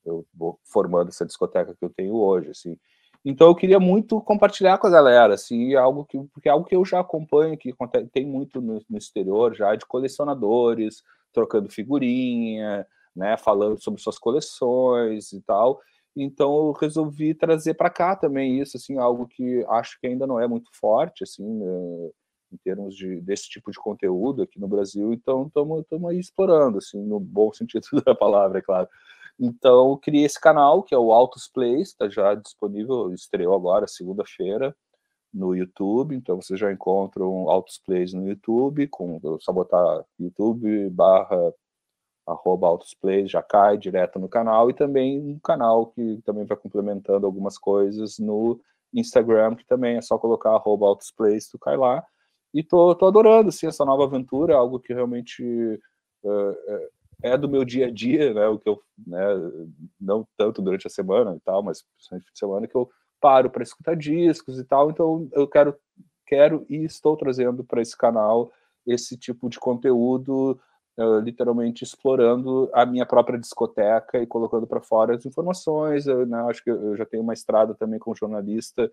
eu vou formando essa discoteca que eu tenho hoje, assim. Então eu queria muito compartilhar com a galera, assim, algo que porque é algo que eu já acompanho, que tem muito no, no exterior já de colecionadores trocando figurinha, né, falando sobre suas coleções e tal. Então eu resolvi trazer para cá também isso, assim, algo que acho que ainda não é muito forte, assim, né, em termos de desse tipo de conteúdo aqui no Brasil. Então estamos aí explorando, assim, no bom sentido [laughs] da palavra, é claro. Então, criei esse canal, que é o Autos Plays, está já disponível, estreou agora, segunda-feira, no YouTube. Então, vocês já encontram Autos Plays no YouTube, com só botar YouTube barra arroba Plays, já cai direto no canal, e também um canal que também vai complementando algumas coisas no Instagram, que também é só colocar arroba Plays, tu cai lá. E tô, tô adorando, assim, essa nova aventura, algo que realmente uh, é do meu dia a dia, né, o que eu, né, não tanto durante a semana e tal, mas principalmente fim de semana, que eu paro para escutar discos e tal, então eu quero, quero e estou trazendo para esse canal esse tipo de conteúdo, uh, literalmente explorando a minha própria discoteca e colocando para fora as informações, eu, né, acho que eu já tenho uma estrada também como jornalista,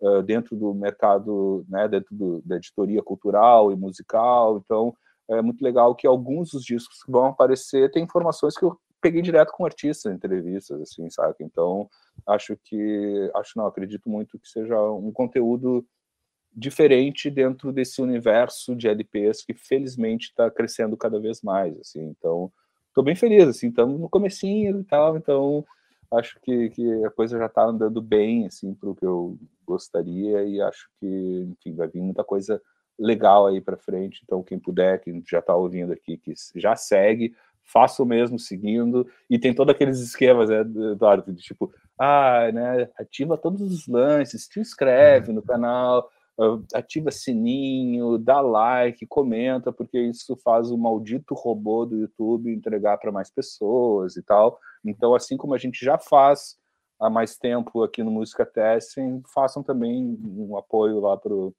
uh, dentro do mercado, né, dentro do, da editoria cultural e musical, então é muito legal que alguns dos discos que vão aparecer têm informações que eu peguei direto com artistas em entrevistas, assim, sabe? Então, acho que, acho não, acredito muito que seja um conteúdo diferente dentro desse universo de LPs que felizmente está crescendo cada vez mais, assim. Então, estou bem feliz, assim, estamos no comecinho e tal, então acho que, que a coisa já está andando bem, assim, para o que eu gostaria e acho que, enfim, vai vir muita coisa legal aí para frente. Então, quem puder, quem já está ouvindo aqui, que já segue, faça o mesmo seguindo. E tem todos aqueles esquemas, né, Eduardo, de tipo, ah, né, ativa todos os lances, te inscreve no canal, ativa sininho, dá like, comenta, porque isso faz o maldito robô do YouTube entregar para mais pessoas e tal. Então, assim como a gente já faz há mais tempo aqui no Música Testing, façam também um apoio lá para o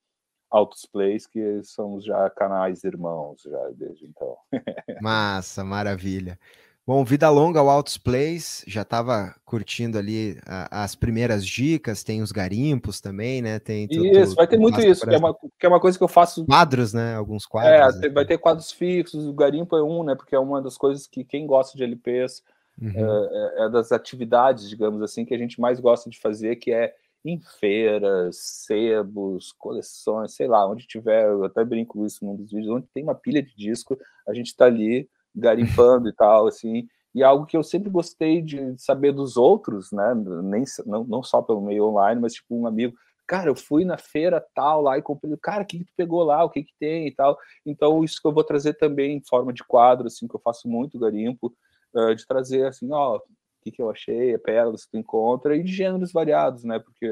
Autos Plays, que somos já canais irmãos já desde então. [laughs] Massa, maravilha. Bom, vida longa ao Autos Plays, já estava curtindo ali a, as primeiras dicas, tem os garimpos também, né? Tem tudo, isso, vai ter muito isso, que é, uma, que é uma coisa que eu faço. Quadros, né? Alguns quadros. É, vai ter quadros fixos, o garimpo é um, né? Porque é uma das coisas que quem gosta de LPs uhum. é, é, é das atividades, digamos assim, que a gente mais gosta de fazer, que é em feiras, sebos, coleções, sei lá, onde tiver, eu até brinco isso num dos vídeos, onde tem uma pilha de disco, a gente está ali garimpando e tal, assim, e algo que eu sempre gostei de saber dos outros, né, nem, não, não só pelo meio online, mas tipo um amigo, cara, eu fui na feira tal lá e comprei, cara, o que, que tu pegou lá, o que que tem e tal, então isso que eu vou trazer também em forma de quadro, assim, que eu faço muito garimpo, uh, de trazer, assim, ó, que, que eu achei, pérolas que tu encontra, e de gêneros variados, né? Porque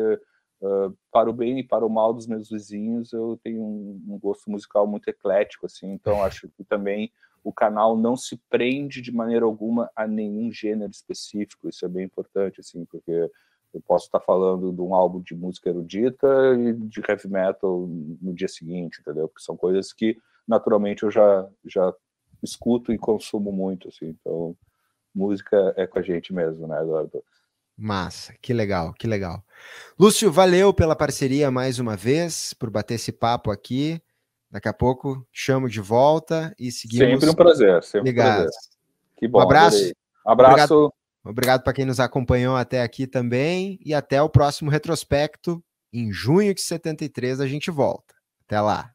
uh, para o bem e para o mal dos meus vizinhos, eu tenho um, um gosto musical muito eclético, assim, então acho que também o canal não se prende de maneira alguma a nenhum gênero específico, isso é bem importante, assim, porque eu posso estar falando de um álbum de música erudita e de heavy metal no dia seguinte, entendeu? Porque são coisas que naturalmente eu já já escuto e consumo muito, assim, então música é com a gente mesmo, né, Eduardo? Massa, que legal, que legal. Lúcio, valeu pela parceria mais uma vez, por bater esse papo aqui. Daqui a pouco chamo de volta e seguimos. Sempre um prazer, sempre ligados. um prazer. Que bom. Um abraço. Abraço. Obrigado, obrigado para quem nos acompanhou até aqui também e até o próximo retrospecto. Em junho de 73 a gente volta. Até lá.